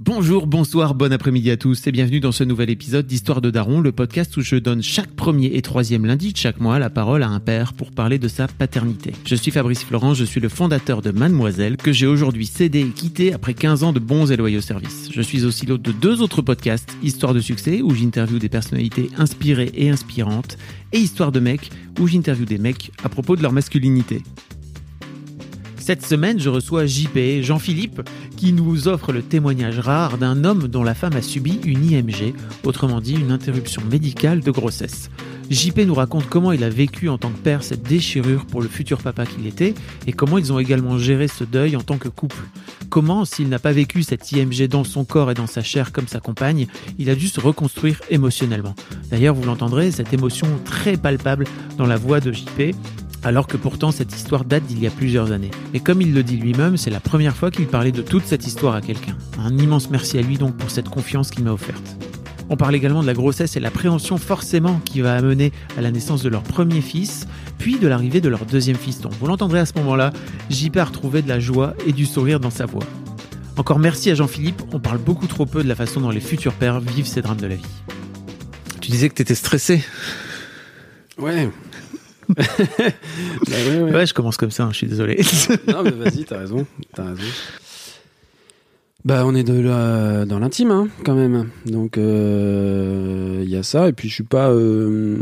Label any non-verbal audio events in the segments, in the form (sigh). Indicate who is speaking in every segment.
Speaker 1: Bonjour, bonsoir, bon après-midi à tous et bienvenue dans ce nouvel épisode d'Histoire de Daron, le podcast où je donne chaque premier et troisième lundi de chaque mois la parole à un père pour parler de sa paternité. Je suis Fabrice Florent, je suis le fondateur de Mademoiselle que j'ai aujourd'hui cédé et quitté après 15 ans de bons et loyaux services. Je suis aussi l'hôte de deux autres podcasts, Histoire de succès où j'interviewe des personnalités inspirées et inspirantes et Histoire de mecs où j'interviewe des mecs à propos de leur masculinité. Cette semaine, je reçois JP, Jean-Philippe, qui nous offre le témoignage rare d'un homme dont la femme a subi une IMG, autrement dit une interruption médicale de grossesse. JP nous raconte comment il a vécu en tant que père cette déchirure pour le futur papa qu'il était et comment ils ont également géré ce deuil en tant que couple. Comment, s'il n'a pas vécu cette IMG dans son corps et dans sa chair comme sa compagne, il a dû se reconstruire émotionnellement. D'ailleurs, vous l'entendrez, cette émotion très palpable dans la voix de JP, alors que pourtant cette histoire date d'il y a plusieurs années. Et comme il le dit lui-même, c'est la première fois qu'il parlait de toute cette histoire à quelqu'un. Un immense merci à lui donc pour cette confiance qu'il m'a offerte. On parle également de la grossesse et l'appréhension forcément qui va amener à la naissance de leur premier fils, puis de l'arrivée de leur deuxième fiston. Vous l'entendrez à ce moment-là, JP a retrouvé de la joie et du sourire dans sa voix. Encore merci à Jean-Philippe, on parle beaucoup trop peu de la façon dont les futurs pères vivent ces drames de la vie. Tu disais que t'étais stressé
Speaker 2: Ouais. Bah ouais, ouais.
Speaker 1: Ouais, je commence comme ça, hein, je suis désolé.
Speaker 2: Non, mais vas-y, (laughs) t'as raison. T'as raison. Bah, on est de la- dans l'intime, hein, quand même. Donc, euh, il y a ça. Et puis, je suis pas. euh,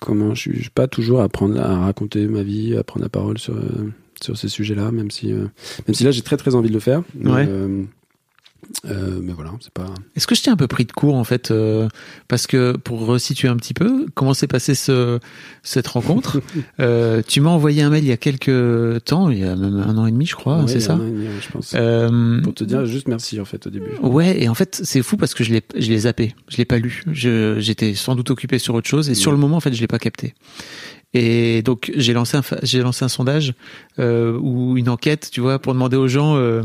Speaker 2: comment Je suis pas toujours à, prendre, à raconter ma vie, à prendre la parole sur, euh, sur ces sujets-là, même si, euh, même si là, j'ai très très envie de le faire. Mais,
Speaker 1: Ouais.
Speaker 2: Euh, mais voilà, c'est pas.
Speaker 1: Est-ce que je t'ai un peu pris de court en fait euh, Parce que pour resituer un petit peu, comment s'est passée ce, cette rencontre (laughs) Euh, Tu m'as envoyé un mail il y a quelques temps, il y a même un an et demi je crois,
Speaker 2: Ouais,
Speaker 1: c'est ça
Speaker 2: un an et demi, je pense. Pour te dire juste merci, en fait, au début.
Speaker 1: Ouais, et en fait, c'est fou parce que je l'ai, je l'ai zappé, je l'ai pas lu. J'étais sans doute occupé sur autre chose et sur le moment, en fait, je l'ai pas capté. Et donc, j'ai lancé un, j'ai lancé un sondage euh, ou une enquête, tu vois, pour demander aux gens. Euh,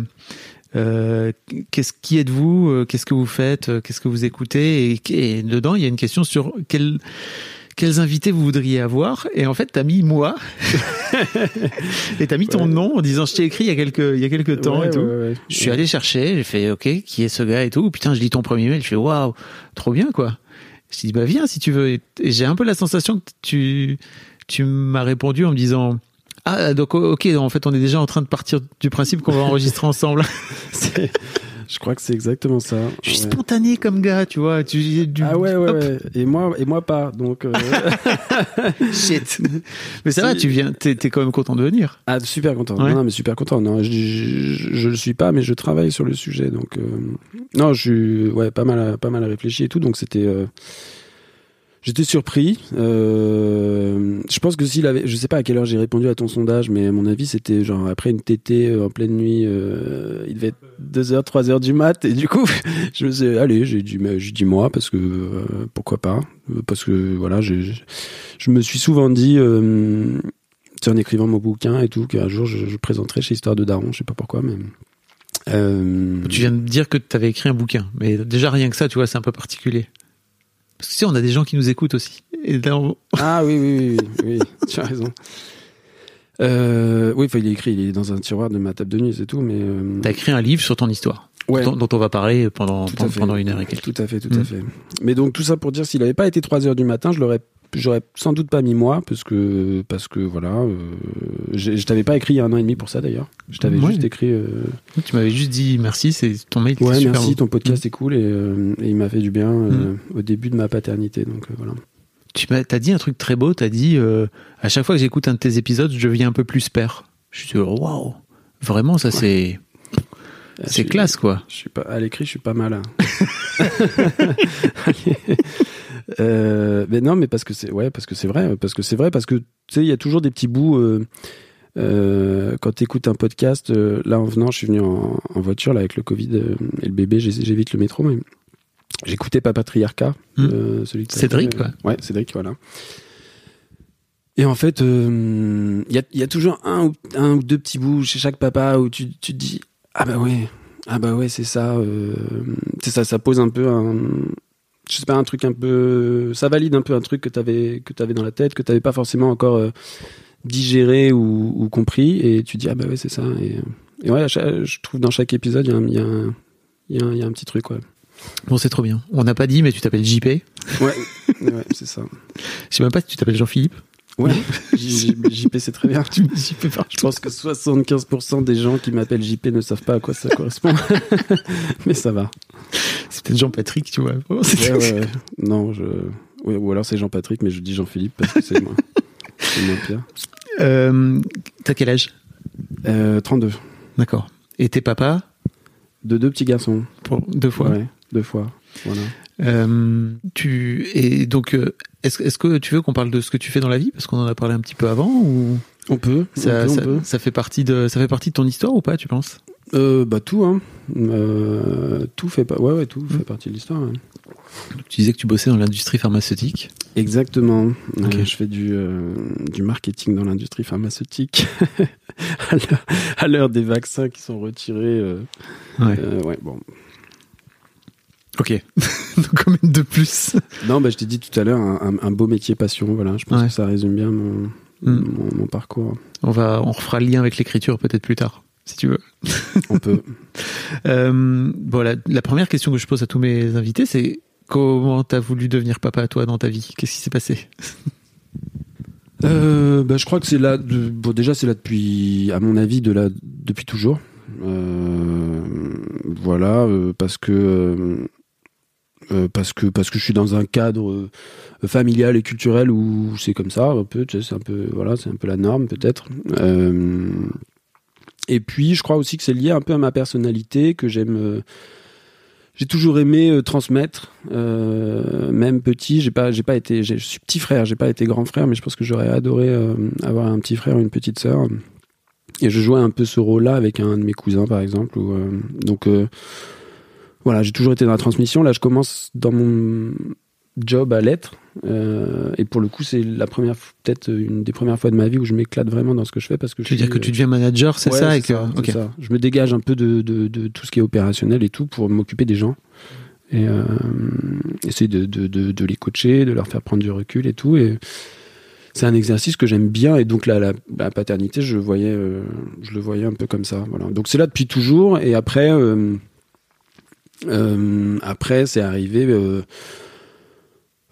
Speaker 1: euh, qu'est-ce qui êtes-vous euh, Qu'est-ce que vous faites euh, Qu'est-ce que vous écoutez et, et dedans, il y a une question sur quel, quels invités vous voudriez avoir Et en fait, t'as mis moi (laughs) et t'as mis ton
Speaker 2: Ouais.
Speaker 1: nom en disant je t'ai écrit il y a quelques il y a quelques temps
Speaker 2: Ouais,
Speaker 1: et tout.
Speaker 2: ouais.
Speaker 1: Je suis allé chercher, j'ai fait OK, qui est ce gars et tout. Putain, je lis ton premier mail, je fais waouh, trop bien quoi. Je dis bah viens si tu veux. Et j'ai un peu la sensation que tu tu m'as répondu en me disant ah donc OK, en fait on est déjà en train de partir du principe qu'on va (laughs) enregistrer ensemble.
Speaker 2: Je crois que c'est exactement ça.
Speaker 1: Je suis
Speaker 2: Ouais.
Speaker 1: spontané comme gars, tu vois. Tu du,
Speaker 2: Ah ouais, ouais, ouais. Et moi, et moi pas. Donc, euh, (laughs)
Speaker 1: Shit. Mais ça va, tu viens, t'es t'es quand même content de venir.
Speaker 2: ah, super content.
Speaker 1: Ouais.
Speaker 2: Non, mais super content. Non, je, je, je le suis pas, mais je travaille sur le sujet. Donc, euh, non, je suis, ouais, pas mal, pas mal réfléchi et tout. Donc, c'était, euh, j'étais surpris. Euh, je pense que s'il avait, je sais pas à quelle heure j'ai répondu à ton sondage, mais à mon avis, c'était genre après une tétée euh, en pleine nuit. euh, il devait être 2h, 3h du mat. Et du coup, (laughs) je me suis allez, j'ai dit, j'ai dit moi, parce que, pourquoi pas? Parce que, voilà, je me suis souvent dit, en écrivant mon bouquin et tout, qu'un jour je, je présenterai chez Histoire de Daron, je sais pas pourquoi, mais.
Speaker 1: Tu viens de dire que tu avais écrit un bouquin, mais déjà rien que ça, tu vois, c'est un peu particulier. Parce que tu sais, on a des gens qui nous écoutent aussi. Et là, on-
Speaker 2: Ah oui, oui, oui, oui, oui, tu as raison. (laughs) Euh, oui, enfin, il est écrit, il est dans un tiroir de ma table de nuit, c'est tout, mais. euh,
Speaker 1: T'as écrit un livre sur ton histoire,
Speaker 2: ouais,
Speaker 1: dont, dont on va parler pendant, pendant, une heure et quelques.
Speaker 2: Tout à fait, tout à fait. Mais donc, tout ça pour dire, s'il avait pas été 3 heures du matin, je l'aurais. J'aurais sans doute pas mis moi parce que parce que voilà euh, je t'avais pas écrit il y a un an et demi pour ça d'ailleurs je t'avais
Speaker 1: Ouais.
Speaker 2: juste écrit euh,
Speaker 1: Tu m'avais juste dit merci, c'est ton mail.
Speaker 2: ouais merci ton podcast est cool et, euh, et il m'a fait du bien euh,
Speaker 1: Mm.
Speaker 2: au début de ma paternité donc euh, voilà
Speaker 1: Tu m'as, t'as dit un truc très beau. T'as dit euh, à chaque fois que j'écoute un de tes épisodes, je deviens un peu plus père. Je suis dit, oh, waouh, vraiment ça c'est c'est classe quoi.
Speaker 2: Je suis pas à l'écrit, je suis pas mal. hein. (laughs) euh, mais non, mais parce que c'est ouais, parce que c'est vrai, parce que c'est vrai, parce que tu sais, il y a toujours des petits bouts. euh, Euh, quand tu écoutes un podcast, là en venant, je suis venu en, en voiture là avec le Covid et le bébé, j'évite le métro, mais j'écoutais Papatriarcat,
Speaker 1: Hmm.
Speaker 2: euh, celui t'as
Speaker 1: Cédric, quoi.
Speaker 2: Ouais, Cédric, voilà. Et en fait, euh, il y, a, il y a toujours un ou, un ou deux petits bouts chez chaque papa où tu, tu te dis ah bah ouais, ah bah ouais, c'est ça, euh, c'est ça, ça pose un peu un, je sais pas, un truc un peu, ça valide un peu un truc que t'avais que t'avais dans la tête, que t'avais pas forcément encore euh, digéré ou, ou compris, et tu dis ah bah ouais, c'est ça. Et, et ouais, je trouve dans chaque épisode, il y y a un petit truc, ouais.
Speaker 1: Bon, c'est trop bien. On n'a pas dit, mais tu t'appelles JP.
Speaker 2: Ouais, (laughs) ouais, c'est ça.
Speaker 1: Je sais même pas si tu t'appelles Jean-Philippe.
Speaker 2: Ouais, JP, c'est très bien. (laughs)
Speaker 1: JP
Speaker 2: Je pense que 75% des gens qui m'appellent JP ne savent pas à quoi ça correspond. (laughs) Mais ça va.
Speaker 1: C'est peut-être Jean-Patrick, tu vois.
Speaker 2: Ouais, ouais, ouais. Non, je. ou alors c'est Jean-Patrick, mais je dis Jean-Philippe parce que c'est moins, c'est moins pire.
Speaker 1: Euh, T'as quel âge?
Speaker 2: Euh, 32.
Speaker 1: D'accord. Et t'es papa?
Speaker 2: De deux petits garçons.
Speaker 1: pour deux fois.
Speaker 2: Ouais, deux fois. Voilà.
Speaker 1: Euh, tu et donc euh, est-ce est-ce que tu veux qu'on parle de ce que tu fais dans la vie? Parce qu'on en a parlé un petit peu avant ou?
Speaker 2: On peut.
Speaker 1: ça,
Speaker 2: on peut, on
Speaker 1: ça,
Speaker 2: peut.
Speaker 1: ça fait partie de ça fait partie de ton histoire ou pas tu penses?
Speaker 2: Euh, bah tout, hein. Euh, tout fait pas. Ouais, ouais, tout fait partie de l'histoire. ouais.
Speaker 1: Tu disais que tu bossais dans l'industrie pharmaceutique.
Speaker 2: Exactement. Je fais du, du marketing dans l'industrie pharmaceutique (laughs) à l'heure- des vaccins qui sont retirés.
Speaker 1: Ouais.
Speaker 2: ouais, bon.
Speaker 1: Ok. (laughs) donc combien de plus
Speaker 2: Non, bah, je t'ai dit tout à l'heure, un, beau métier passion. Voilà, je pense
Speaker 1: Ouais.
Speaker 2: que ça résume bien mon,
Speaker 1: Mm.
Speaker 2: mon, mon parcours.
Speaker 1: On va on refera le lien avec l'écriture peut-être plus tard si tu veux.
Speaker 2: On peut. (laughs)
Speaker 1: Euh, bon la, la première question que je pose à tous mes invités c'est comment t'as voulu devenir papa toi dans ta vie? Qu'est-ce qui s'est passé? (laughs)
Speaker 2: Euh, bah, je crois que c'est là. de- bon, déjà, c'est là depuis, à mon avis, de là depuis toujours. Euh, voilà, euh, parce que euh, parce que parce que je suis dans un cadre euh, familial et culturel où c'est comme ça un peu. C'est un peu voilà, c'est un peu la norme peut-être. Euh, et puis, je crois aussi que c'est lié un peu à ma personnalité que j'aime. j'ai toujours aimé transmettre, même petit. J'ai pas, j'ai pas été, je suis petit frère, j'ai pas été grand frère, mais je pense que j'aurais adoré avoir un petit frère ou une petite sœur. Et je jouais un peu ce rôle-là avec un de mes cousins, par exemple. Donc voilà, j'ai toujours été dans la transmission. Là, je commence dans mon job à l'être. Euh, et pour le coup, c'est la première, peut-être une des premières fois de ma vie où je m'éclate vraiment dans ce que je fais parce que
Speaker 1: Tu veux dire que tu deviens manager c'est
Speaker 2: Ouais,
Speaker 1: ça et que
Speaker 2: ça. Je me dégage un peu de, de, de tout ce qui est opérationnel et tout pour m'occuper des gens. Et euh, essayer de, de, les coacher, de leur faire prendre du recul et tout. Et c'est un exercice que j'aime bien. Et donc là, la, la paternité, je, voyais, euh, je le voyais un peu comme ça. Voilà. Donc c'est là depuis toujours. Et après, après c'est arrivé euh,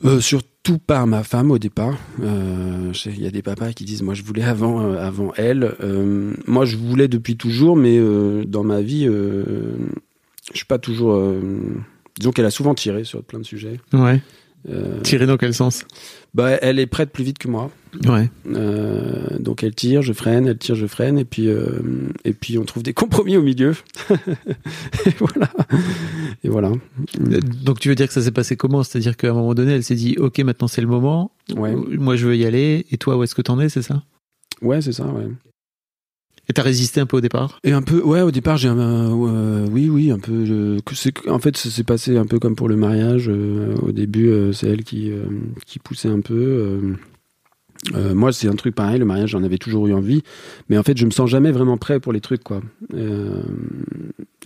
Speaker 2: euh, surtout par ma femme au départ. Euh, Il y a des papas qui disent moi je voulais avant euh, avant elle. Euh, moi je voulais depuis toujours, mais euh, dans ma vie, euh, je suis pas toujours. euh, disons qu'elle a souvent tiré sur plein de sujets.
Speaker 1: ouais
Speaker 2: Euh,
Speaker 1: tirer dans quel sens?
Speaker 2: Bah, elle est prête plus vite que moi.
Speaker 1: ouais
Speaker 2: Euh, donc elle tire, je freine, elle tire, je freine, et puis euh, et puis on trouve des compromis au milieu. (laughs) et voilà. Et voilà.
Speaker 1: Euh, Donc tu veux dire que ça s'est passé comment? C'est-à-dire qu'à un moment donné, elle s'est dit OK, maintenant c'est le moment.
Speaker 2: Ouais.
Speaker 1: Moi je veux y aller. Et toi, où est-ce que t'en es? C'est ça?
Speaker 2: Ouais, c'est ça. Ouais.
Speaker 1: Et t'as résisté un peu au départ?
Speaker 2: Et un peu, ouais, au départ, j'ai un, euh, oui, oui, un peu. en fait, ça s'est passé un peu comme pour le mariage. euh, au début, euh, c'est elle qui, euh, qui poussait un peu. euh. Euh, moi, c'est un truc pareil. Le mariage, j'en avais toujours eu envie, mais en fait, je me sens jamais vraiment prêt pour les trucs, quoi. Euh,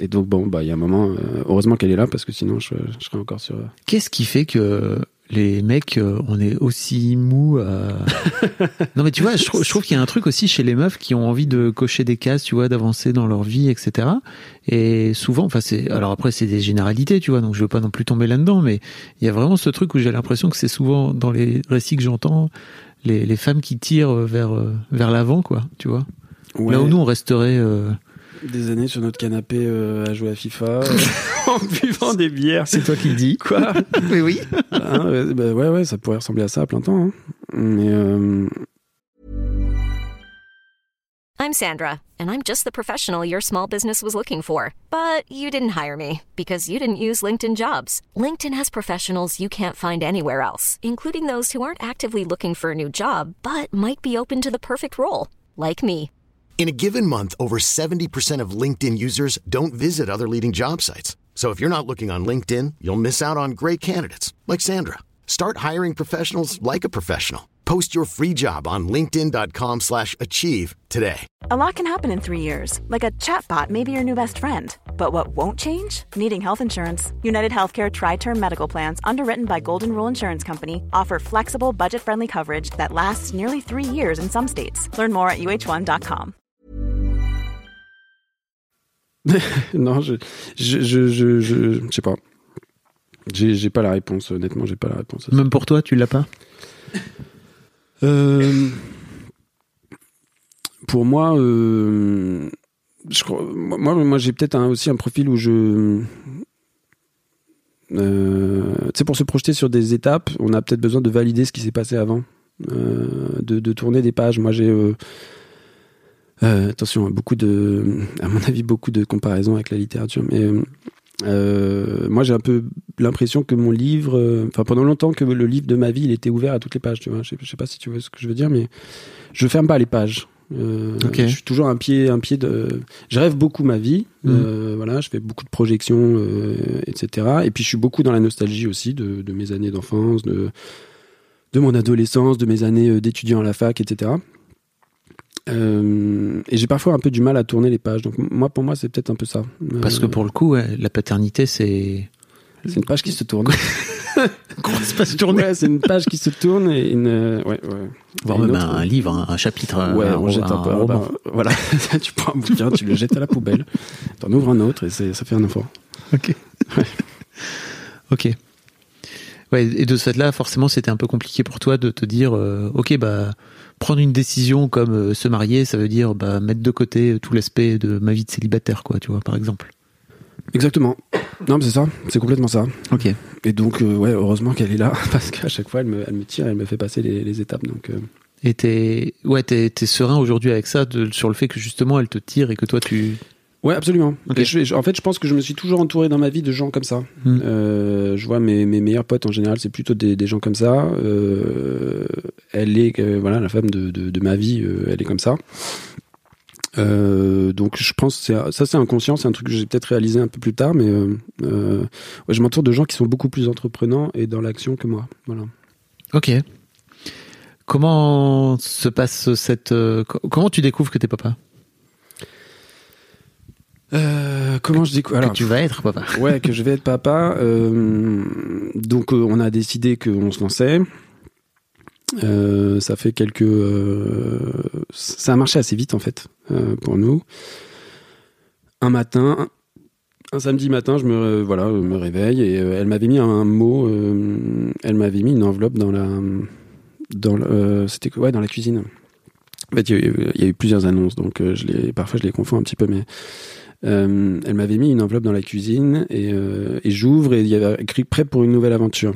Speaker 2: et donc, bon, bah, il y a un moment. euh, heureusement qu'elle est là, parce que sinon, je, je serais encore sur.
Speaker 1: Qu'est-ce qui fait que les mecs, euh, on est aussi mou à... (laughs) Non mais tu vois, je, trou- je trouve qu'il y a un truc aussi chez les meufs qui ont envie de cocher des cases, tu vois, d'avancer dans leur vie, etc. Et souvent, enfin c'est, alors après c'est des généralités, tu vois, donc je veux pas non plus tomber là-dedans, mais il y a vraiment ce truc où j'ai l'impression que c'est souvent dans les récits que j'entends, les, les femmes qui tirent vers euh, vers l'avant, quoi, tu vois.
Speaker 2: Ouais,
Speaker 1: Là où nous on resterait. euh,
Speaker 2: des années sur notre canapé euh, à jouer à FIFA, (laughs) en buvant des bières.
Speaker 1: C'est toi qui le dis.
Speaker 2: Quoi (laughs)
Speaker 1: Oui, oui.
Speaker 2: Hein, ouais, bah ouais, ouais, ça pourrait ressembler à ça à plein temps. hein. Mais euh,
Speaker 3: I'm Sandra, and I'm just the professional your small business was looking for. But you didn't hire me because you didn't use LinkedIn jobs. LinkedIn has professionals you can't find anywhere else, including those who aren't actively looking for a new job but might be open to the perfect role, like me.
Speaker 4: In a given month, over 70% of LinkedIn users don't visit other leading job sites. So if you're not looking on LinkedIn, you'll miss out on great candidates like Sandra. Start hiring professionals like a professional. Post your free job on linkedin.com/achieve today.
Speaker 5: A lot can happen in three years, like a chatbot may be your new best friend. But what won't change? Needing health insurance. United Healthcare Tri Term Medical Plans, underwritten by Golden Rule Insurance Company, offer flexible, budget friendly coverage that lasts nearly three years in some states. Learn more at uh1.com. (laughs)
Speaker 2: non, je, je, je, je, je, je sais pas. J'ai, j'ai pas la réponse, honnêtement, j'ai pas la réponse.
Speaker 1: Même pour toi, tu l'as pas?
Speaker 2: Euh, pour moi, euh, je crois, moi, moi j'ai peut-être un- aussi un profil où je. Euh, tu sais, pour se projeter sur des étapes, on a peut-être besoin de valider ce qui s'est passé avant, euh, de, de tourner des pages. Moi, j'ai. Euh, attention, beaucoup de, à mon avis, beaucoup de comparaisons avec la littérature, mais euh, moi j'ai un peu l'impression que mon livre, euh, enfin pendant longtemps que le livre de ma vie, il était ouvert à toutes les pages. Tu vois, je je sais pas si tu vois ce que je veux dire, mais je ferme pas les pages. Euh. Je suis toujours un pied, un pied de. Je rêve beaucoup ma vie. Euh, voilà, je fais beaucoup de projections, euh, etc. Et puis je suis beaucoup dans la nostalgie aussi de, de mes années d'enfance, de de mon adolescence, de mes années d'étudiant à la fac, etc. Euh, et j'ai parfois un peu du mal à tourner les pages. Donc moi, pour moi, c'est peut-être un peu ça.
Speaker 1: Parce que
Speaker 2: Euh,
Speaker 1: pour le coup, ouais, la paternité, c'est.
Speaker 2: c'est une page qui se tourne. (laughs)
Speaker 1: Comment se passe tourner
Speaker 2: Ouais, c'est une page qui se tourne et une. euh, Ouais, ouais.
Speaker 1: Voire même
Speaker 2: autre,
Speaker 1: un, livre, un, chapitre,
Speaker 2: Ouais,
Speaker 1: un,
Speaker 2: on jette un,
Speaker 1: roman.
Speaker 2: bah, voilà, (laughs) tu prends un bouquin, tu le jettes à la poubelle, t'en ouvres un autre et ça fait un enfant.
Speaker 1: Ok. ok. Ouais, et de ce fait-là, forcément, c'était un peu compliqué pour toi de te dire, euh, ok, bah, prendre une décision comme euh, se marier, ça veut dire bah, mettre de côté tout l'aspect de ma vie de célibataire, quoi, tu vois, par exemple.
Speaker 2: Exactement. Non, mais c'est ça, c'est complètement ça.
Speaker 1: Ok.
Speaker 2: Et donc, euh, ouais, heureusement qu'elle est là, (laughs) parce qu'à chaque fois, elle me, elle me tire, elle me fait passer les, les étapes. Donc, euh,
Speaker 1: Et t'es, ouais, t'es, t'es serein aujourd'hui avec ça, de- sur le fait que justement elle te tire et que toi tu.
Speaker 2: Ouais, absolument. Je- je- en fait, je pense que je me suis toujours entouré dans ma vie de gens comme ça.
Speaker 1: Hmm.
Speaker 2: Euh, je vois mes, mes meilleurs potes en général, c'est plutôt des, des gens comme ça. Euh, elle est, euh, voilà, la femme de, de, de ma vie, elle est comme ça. Donc, je pense que ça, c'est inconscient, c'est un truc que j'ai peut-être réalisé un peu plus tard, mais ouais, je m'entoure de gens qui sont beaucoup plus entreprenants et dans l'action que moi. Voilà.
Speaker 1: Ok. Comment se passe cette. co- comment tu découvres que t'es papa?
Speaker 2: Euh, comment je dis quoi
Speaker 1: Que tu vas être papa (laughs)
Speaker 2: Ouais, que je vais être papa. Euh, donc, euh, on a décidé qu'on se lançait. Euh, ça fait quelques. ça a marché assez vite en fait euh, pour nous. Un matin, un samedi matin, je me voilà, je me réveille et elle m'avait mis un mot. elle m'avait mis une enveloppe dans la dans le, euh, c'était quoi? Ouais dans la cuisine. En fait, il y, a eu- il y a eu plusieurs annonces, donc euh, je les parfois je les confonds un petit peu, mais euh, elle m'avait mis une enveloppe dans la cuisine et, euh, et j'ouvre et il y avait écrit prêt pour une nouvelle aventure.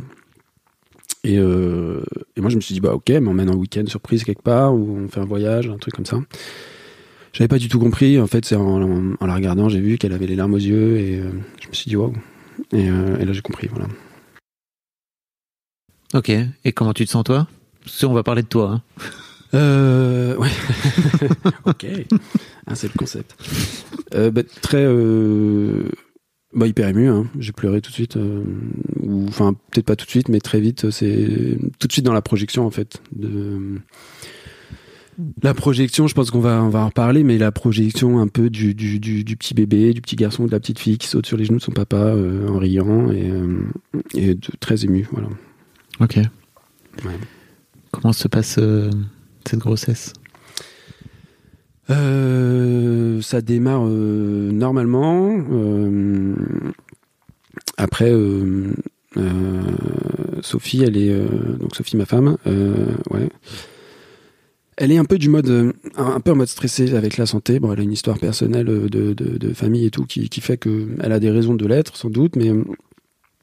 Speaker 2: Et, euh, moi je me suis dit bah ok, m'emmène en week-end surprise quelque part ou on fait un voyage, un truc comme ça. J'avais pas du tout compris. En fait, c'est en, la regardant, j'ai vu qu'elle avait les larmes aux yeux et je me suis dit waouh. Et, là j'ai compris. Voilà.
Speaker 1: Ok. Et comment tu te sens toi? Que on va parler de toi. hein.
Speaker 2: Euh, ouais. (laughs) ok. Ah, c'est le concept. Euh, bah, très. Euh, bah, hyper ému. Hein. J'ai pleuré tout de suite. euh, ou enfin, peut-être pas tout de suite, mais très vite. C'est tout de suite dans la projection, en fait. De. La projection, je pense qu'on va, on va en reparler, mais la projection un peu du, du, du, du petit bébé, du petit garçon, de la petite fille qui saute sur les genoux de son papa euh, en riant et, et de, très ému. Voilà.
Speaker 1: Ok.
Speaker 2: Ouais.
Speaker 1: Comment se passe cette grossesse
Speaker 2: Euh, ça démarre euh, normalement. euh, après, Sophie, elle est donc Sophie, ma femme, ouais. Elle est un peu du mode, un peu en mode stressé avec la santé. Bon, elle a une histoire personnelle de, famille et tout qui, qui fait que elle a des raisons de l'être, sans doute. Mais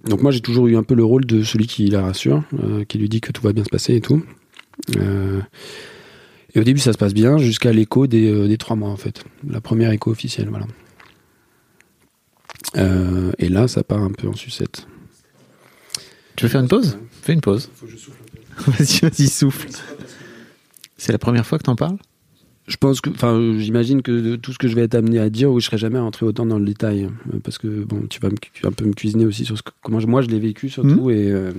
Speaker 2: donc moi, j'ai toujours eu un peu le rôle de celui qui la rassure, qui lui dit que tout va bien se passer et tout. Euh, et au début, ça se passe bien jusqu'à l'écho des, euh, des trois mois, en fait. La première écho officielle, voilà. Euh, et là, ça part un peu en sucette.
Speaker 1: Tu veux faire une pause? Fais une pause.
Speaker 2: Faut que je souffle un peu. (laughs)
Speaker 1: Vas-y, vas-y, souffle. C'est la première fois que t'en parles?
Speaker 2: Je pense que, enfin, j'imagine que tout ce que je vais être amené à dire, oui, je serai jamais rentré autant dans le détail, euh, parce que bon, tu vas un peu me cuisiner aussi sur ce que, comment moi je l'ai vécu surtout. Hmm. Et euh...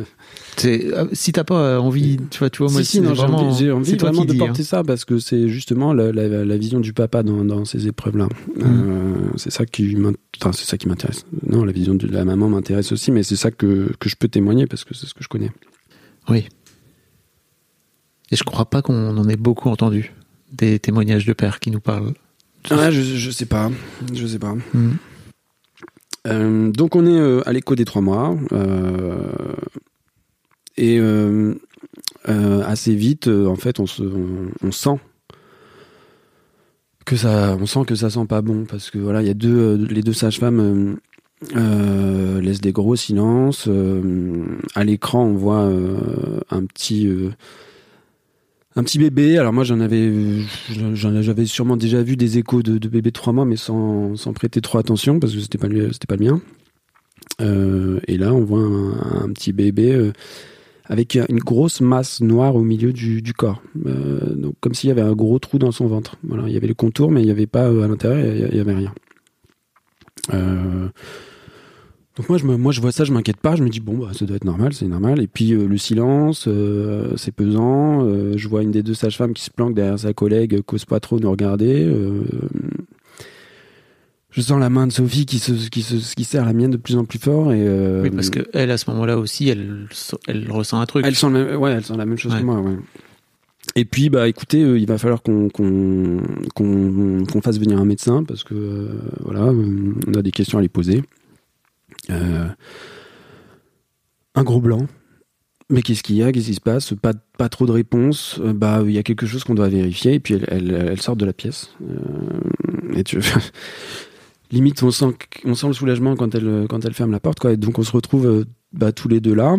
Speaker 2: (laughs)
Speaker 1: euh si t'as pas envie, tu vois, tu vois, moi,
Speaker 2: si, si, j'ai envie, envie vraiment de porter hein. ça parce que c'est justement la, la, la, vision du papa dans, dans ces épreuves-là. Hmm. Euh, c'est ça qui, enfin, c'est ça qui m'intéresse. Non, la vision de la maman m'intéresse aussi, mais c'est ça que que je peux témoigner parce que c'est ce que je connais.
Speaker 1: Oui. Et je crois pas qu'on en ait beaucoup entendu des témoignages de pères qui nous parlent
Speaker 2: je, je sais pas. Je sais pas. Hmm. Euh, donc on est euh, à l'écho des trois mois. Euh, et assez vite, en fait, on, se, on, sent que ça, on sent que ça sent pas bon parce que voilà, il y a deux, les deux sages-femmes laissent des gros silences. à l'écran, on voit un petit un petit bébé. Alors moi j'en avais, j'avais sûrement déjà vu des échos de, bébés de trois mois, mais sans, sans prêter trop attention parce que c'était pas c'était pas le mien. Euh, et là on voit un, petit bébé euh, avec une grosse masse noire au milieu du, corps, euh, donc comme s'il y avait un gros trou dans son ventre. Voilà, il y avait le contour, mais il n'y avait pas à l'intérieur, il y avait rien. Donc moi je, me, moi je vois ça, je m'inquiète pas, je me dis bon bah ça doit être normal, c'est normal. Et puis euh, le silence, euh, c'est pesant. Euh, je vois une des deux sages-femmes qui se planque derrière sa collègue, cause pas trop nous regarder. je sens la main de Sophie qui se, qui se, qui serre la mienne de plus en plus fort et.
Speaker 1: oui parce que elle à ce moment-là aussi, elle, elle ressent un truc.
Speaker 2: Elle sent, ouais, elle sent la même chose que moi. Ouais. Et puis, bah, écoutez, il va falloir qu'on qu'on qu'on fasse venir un médecin parce que voilà, on a des questions à lui poser. Euh, un gros blanc. Mais qu'est-ce qu'il y a? Qu'est-ce qui se passe? Pas, pas trop de réponses. Euh, bah, il y a quelque chose qu'on doit vérifier. Et puis elle, elle, sort de la pièce. Euh, et tu... (laughs) limite, on sent, on sent le soulagement quand elle, quand elle ferme la porte. Quoi. Donc on se retrouve bah, tous les deux là.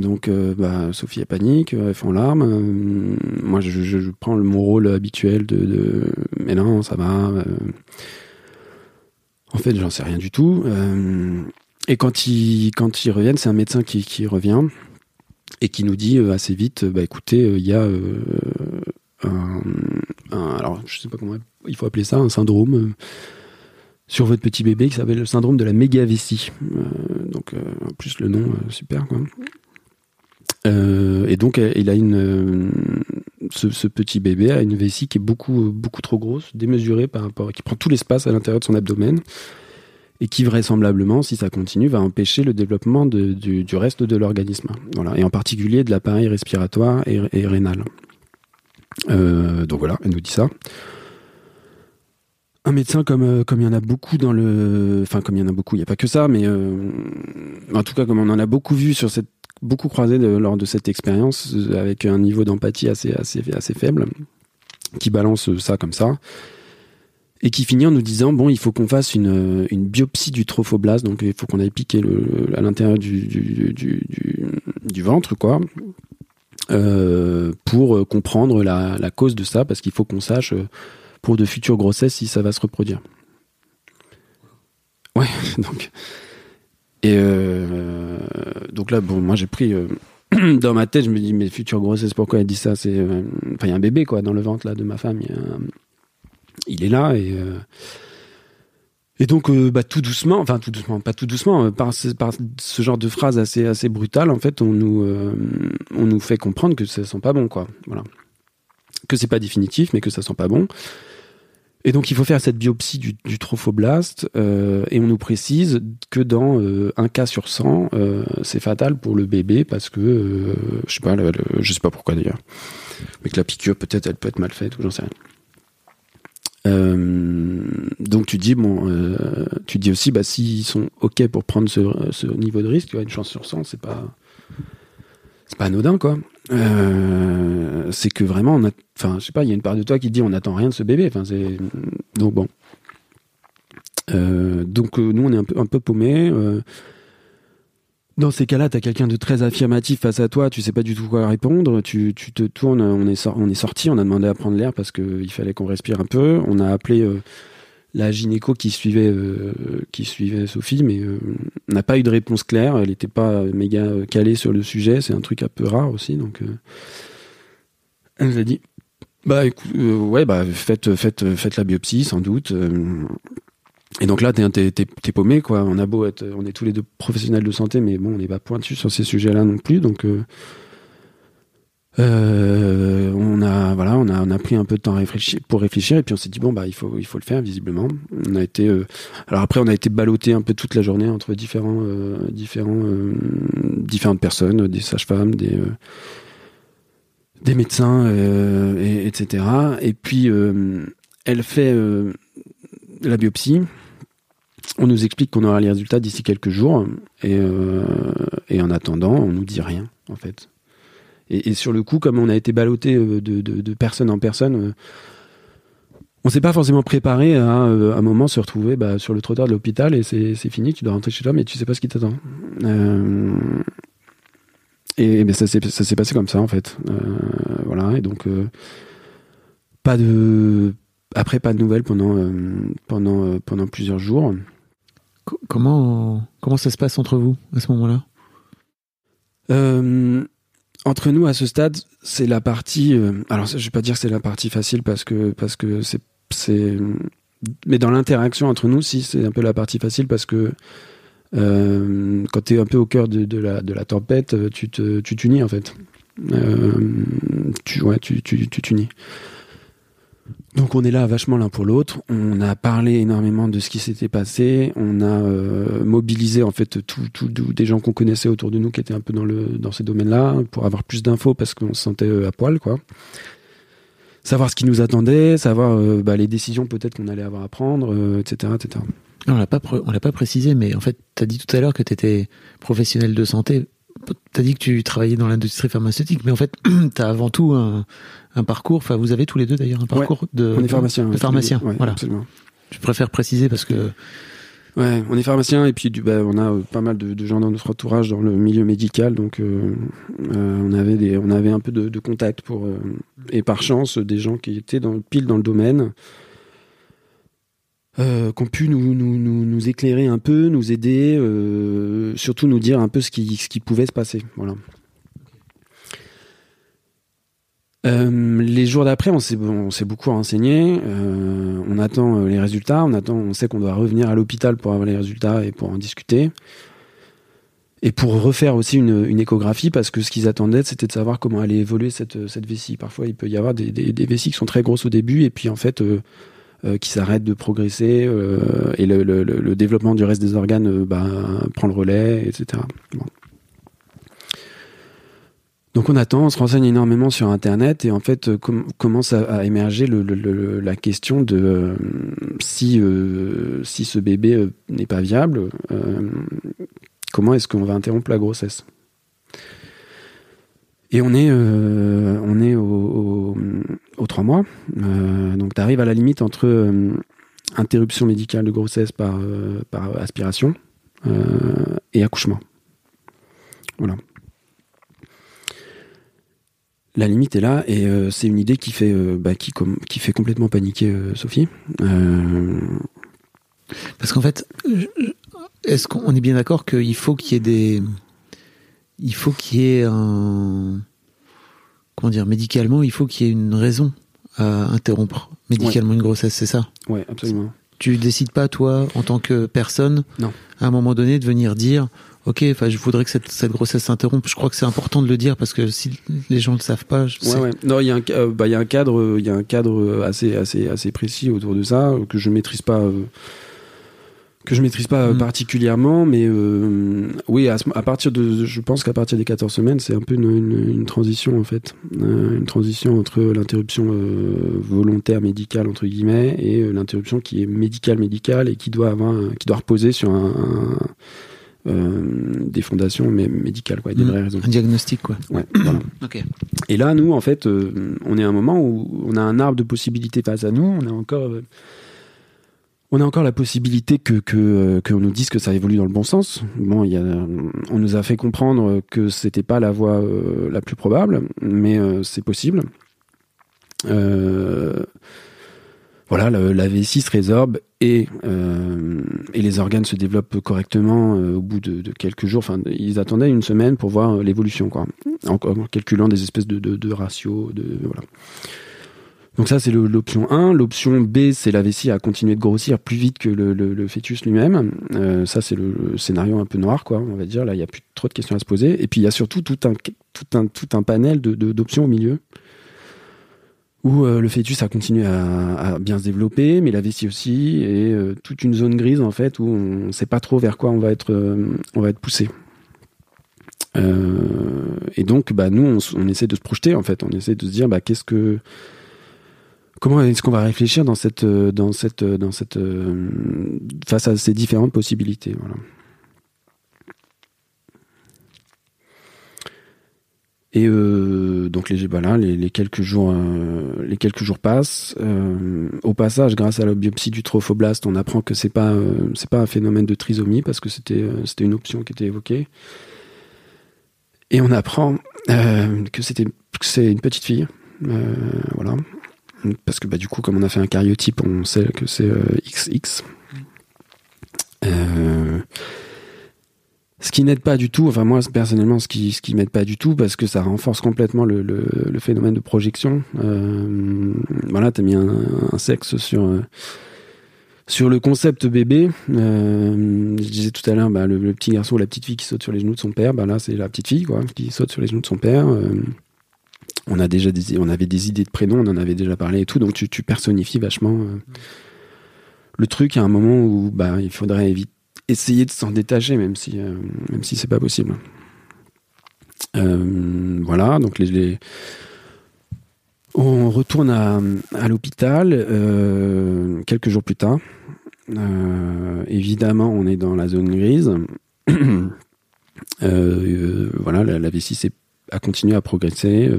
Speaker 2: donc bah, Sophie a panique, elle fait en larmes. moi, je, je, prends mon rôle habituel de, de mais non, ça va. En fait, j'en sais rien du tout. Euh, et quand ils, quand ils reviennent, c'est un médecin qui, revient et qui nous dit euh, assez vite, bah écoutez, euh, il y a un, alors je sais pas comment il faut appeler ça, un syndrome sur votre petit bébé qui s'appelle le syndrome de la mégavessie. donc en plus le nom super quoi. et donc il a une ce, petit bébé a une vessie qui est beaucoup, beaucoup trop grosse, démesurée par rapport, qui prend tout l'espace à l'intérieur de son abdomen et qui vraisemblablement, si ça continue, va empêcher le développement du, reste de l'organisme. Voilà, et en particulier de l'appareil respiratoire et, et rénal. Euh, donc voilà, elle nous dit ça. Un médecin comme euh, comme il y en a beaucoup dans le, enfin comme il y en a beaucoup, il n'y a pas que ça, mais euh, en tout cas comme on en a beaucoup vu sur cette beaucoup croisé lors de cette expérience avec un niveau d'empathie assez, assez, assez faible, qui balance ça comme ça, et qui finit en nous disant bon, il faut qu'on fasse une, une biopsie du trophoblast, donc il faut qu'on aille piquer le, à l'intérieur du, du, ventre, quoi, euh, pour comprendre la, la, cause de ça, parce qu'il faut qu'on sache pour de futures grossesses si ça va se reproduire. Ouais, (laughs) donc et euh, donc là, bon, moi j'ai pris euh, (clears throat) dans ma tête, je me dis, mais future grossesse, pourquoi elle dit ça? C'est, euh, enfin, il y a un bébé quoi dans le ventre là de ma femme. Il, est là et et donc, bah, tout doucement, enfin tout doucement, pas tout doucement, par, ce, genre de phrase assez assez brutale, en fait, on nous on nous fait comprendre que ça sent pas bon, quoi. Voilà, que c'est pas définitif, mais que ça sent pas bon. Et donc il faut faire cette biopsie du, trophoblast euh, et on nous précise que dans euh, un cas sur 100, euh, c'est fatal pour le bébé parce que euh, je sais pas, je sais pas pourquoi d'ailleurs, mais que la piqûre peut-être elle peut être mal faite ou j'en sais rien. Euh, donc tu dis bon, tu dis aussi bah s'ils sont ok pour prendre ce, ce niveau de risque, tu as une chance sur 100, c'est pas c'est pas anodin quoi. Euh, c'est que vraiment, on a, enfin, je sais pas, il y a une part de toi qui dit on n'attend rien de ce bébé. Enfin, c'est donc bon. Euh, donc euh, nous, on est un peu, un peu paumé. dans ces cas-là, tu as quelqu'un de très affirmatif face à toi, tu sais pas du tout quoi répondre, tu, tu te tournes, on est, on est sorti, on a demandé à prendre l'air parce qu'il fallait qu'on respire un peu, on a appelé la gynéco qui suivait, euh, qui Sophie, mais euh, n'a pas eu de réponse claire. Elle n'était pas méga calée sur le sujet. C'est un truc un peu rare aussi. Donc, euh, elle nous a dit Bah écoute, ouais, bah faites, faites, faites la biopsie sans doute. et donc là, t'es, paumé, quoi. On a beau être, on est tous les deux professionnels de santé, mais bon, on n'est pas pointus sur ces sujets-là non plus. Donc, euh, on a, voilà, on a, on pris un peu de temps pour réfléchir, et puis on s'est dit bon, bah il faut, le faire visiblement. On a été, euh, alors après, on a été ballotté un peu toute la journée entre différents, euh, différentes personnes, des sages-femmes, des des médecins, et, etc. Et puis, elle fait la biopsie. On nous explique qu'on aura les résultats d'ici quelques jours. Et, et en attendant, on nous dit rien, en fait. Et, et sur le coup, comme on a été ballotté euh, de, de, de personne en personne, euh, on s'est pas forcément préparé à euh, un moment se retrouver bah, sur le trottoir de l'hôpital et c'est fini, tu dois rentrer chez toi, mais tu sais pas ce qui t'attend. Euh, et ben, ça s'est ça s'est passé comme ça en fait. Euh, voilà et donc pas de après pas de nouvelles pendant pendant pendant plusieurs jours.
Speaker 1: Co- comment, comment ça se passe entre vous à ce moment-là?
Speaker 2: Entre nous à ce stade, c'est la partie. euh, alors je vais pas dire que c'est la partie facile parce que parce que c'est mais dans l'interaction entre nous, si c'est un peu la partie facile parce que euh, quand tu es un peu au cœur de, la, de la tempête, tu te tu t'unis en fait. Euh, tu ouais, tu tu tu t'unis. Donc on est là vachement l'un pour l'autre. On a parlé énormément de ce qui s'était passé. On a euh, mobilisé en fait tout, tout, tout- des gens qu'on connaissait autour de nous qui étaient un peu dans le dans ces domaines-là pour avoir plus d'infos parce qu'on se sentait euh, à poil quoi. Savoir ce qui nous attendait, savoir euh, bah, les décisions peut-être qu'on allait avoir à prendre, etc., etc.
Speaker 1: On l'a pas, on l'a pas précisé, mais en fait, tu as dit tout à l'heure que tu étais professionnel de santé. Tu as dit que tu travaillais dans l'industrie pharmaceutique, mais en fait, (clears throat) tu as avant tout un, un parcours. Enfin, vous avez tous les deux d'ailleurs un parcours de,
Speaker 2: on est pharmacien.
Speaker 1: de
Speaker 2: ouais,
Speaker 1: pharmacien.
Speaker 2: ouais,
Speaker 1: voilà.
Speaker 2: absolument.
Speaker 1: Je préfère préciser parce que
Speaker 2: Ouais, on est pharmacien et puis du, bah, on a euh, pas mal de, de gens dans notre entourage dans le milieu médical, donc euh, euh, on avait des, on avait un peu de, de contact pour et par chance des gens qui étaient dans, pile dans le domaine, euh, qui ont pu nous, nous, nous, nous éclairer un peu, nous aider, euh, surtout nous dire un peu ce qui, ce qui pouvait se passer, voilà. Euh, les jours d'après, on s'est beaucoup renseigné. Euh, on attend euh, les résultats. On attend. On sait qu'on doit revenir à l'hôpital pour avoir les résultats et pour en discuter. Et pour refaire aussi une, échographie, parce que ce qu'ils attendaient, c'était de savoir comment allait évoluer cette, vessie. Parfois, il peut y avoir des, vessies qui sont très grosses au début, et puis en fait, qui s'arrêtent de progresser, et le, le, développement du reste des organes bah, prend le relais, etc. Donc on attend, on se renseigne énormément sur Internet et en fait euh, com- commence à, émerger la question de euh, si euh, si ce bébé n'est pas viable, comment est-ce qu'on va interrompre la grossesse? Et on est on est au, au- aux trois mois, donc tu arrives à la limite entre interruption médicale de grossesse par par aspiration et accouchement. Voilà. La limite est là et euh, c'est une idée qui fait euh, bah, qui, com- qui fait complètement paniquer euh, Sophie.
Speaker 1: Parce qu'en fait, est-ce qu'on est bien d'accord qu'il faut qu'il y ait des, il faut qu'il y ait un, comment dire, médicalement, il faut qu'il y ait une raison à interrompre médicalement une grossesse, c'est ça?
Speaker 2: Ouais, absolument.
Speaker 1: Tu décides pas toi, en tant que personne,
Speaker 2: Non.
Speaker 1: à un moment donné, de venir dire, ok, enfin, je voudrais que cette, cette grossesse s'interrompe. Je crois que c'est important de le dire parce que si les gens le savent pas, je
Speaker 2: Ouais, ouais. Non, il y a un ca- euh, bah, il y a un cadre euh, il y a un cadre assez assez assez précis autour de ça euh, que je maîtrise pas euh, que je maîtrise pas euh,
Speaker 1: Mm.
Speaker 2: particulièrement mais euh, oui à, partir de je pense qu'à partir des 14 semaines c'est un peu une, une- une transition en fait Euh, une transition entre l'interruption euh, volontaire médicale entre guillemets et euh, l'interruption qui est médicale médicale et qui doit avoir qui doit reposer sur un, un- euh, des fondations mais médicales quoi et des
Speaker 1: Mm.
Speaker 2: vraies raisons
Speaker 1: un diagnostic, quoi.
Speaker 2: ouais voilà (clears throat)
Speaker 1: Ok.
Speaker 2: et là, nous, en fait, euh, on est à un moment où on a un arbre de possibilités face à nous. On a encore, euh, on a encore la possibilité que que euh, qu'on nous dise que ça évolue dans le bon sens. Bon, il y a, euh, on nous a fait comprendre que c'était pas la voie euh, la plus probable, mais euh, c'est possible. Euh, voilà, le- la vessie se résorbe et, euh, et les organes se développent correctement euh, au bout de, quelques jours. Enfin, ils attendaient une semaine pour voir euh, l'évolution, quoi. En, calculant des espèces de, de, ratios, de voilà. Donc ça, c'est l'option 1. L'option B, c'est la vessie à continuer de grossir plus vite que le, fœtus lui-même. Ça, c'est le scénario un peu noir, quoi, on va dire. Là, il n'y a plus trop de questions à se poser. Et puis, il y a surtout tout un, tout un, tout un panel d'options de, au milieu où euh, le fœtus a continué à, bien se développer, mais la vessie aussi, et euh, toute une zone grise, en fait, où on ne sait pas trop vers quoi on va être, on va être poussé. et donc, bah, nous, on, essaie de se projeter, en fait. On essaie de se dire, bah, qu'est-ce que comment est-ce qu'on va réfléchir dans cette, euh, dans cette, euh, dans cette, euh, face à ces différentes possibilités. Et donc les, les, quelques jours, les quelques jours passent. au passage, grâce à la biopsie du trophoblaste, on apprend que c'est pas pas un phénomène de trisomie parce que c'était une option qui était évoquée. Et on apprend que c'était c'est une petite fille. voilà parce que bah, du coup, comme on a fait un cariotype, on sait que c'est XX. Euh, euh, ce qui n'aide pas du tout, enfin moi personnellement, ce qui, ce qui m'aide pas du tout, parce que ça renforce complètement le, le, phénomène de projection. Euh, voilà, t'as mis un, sexe sur sur le concept bébé. je disais tout à l'heure, bah, le, petit garçon ou la petite fille qui saute sur les genoux de son père, bah là c'est la petite fille quoi, qui saute sur les genoux de son père on a déjà des, on avait des idées de prénoms, on en avait déjà parlé et tout, donc tu, personnifies vachement euh, le truc à un moment où bah il faudrait essayer de s'en détacher, même si euh, même si c'est pas possible. Euh, voilà, donc les, on retourne à, à l'hôpital quelques jours plus tard. évidemment, on est dans la zone grise. (clears throat) voilà, la, la vessie a continué à progresser euh,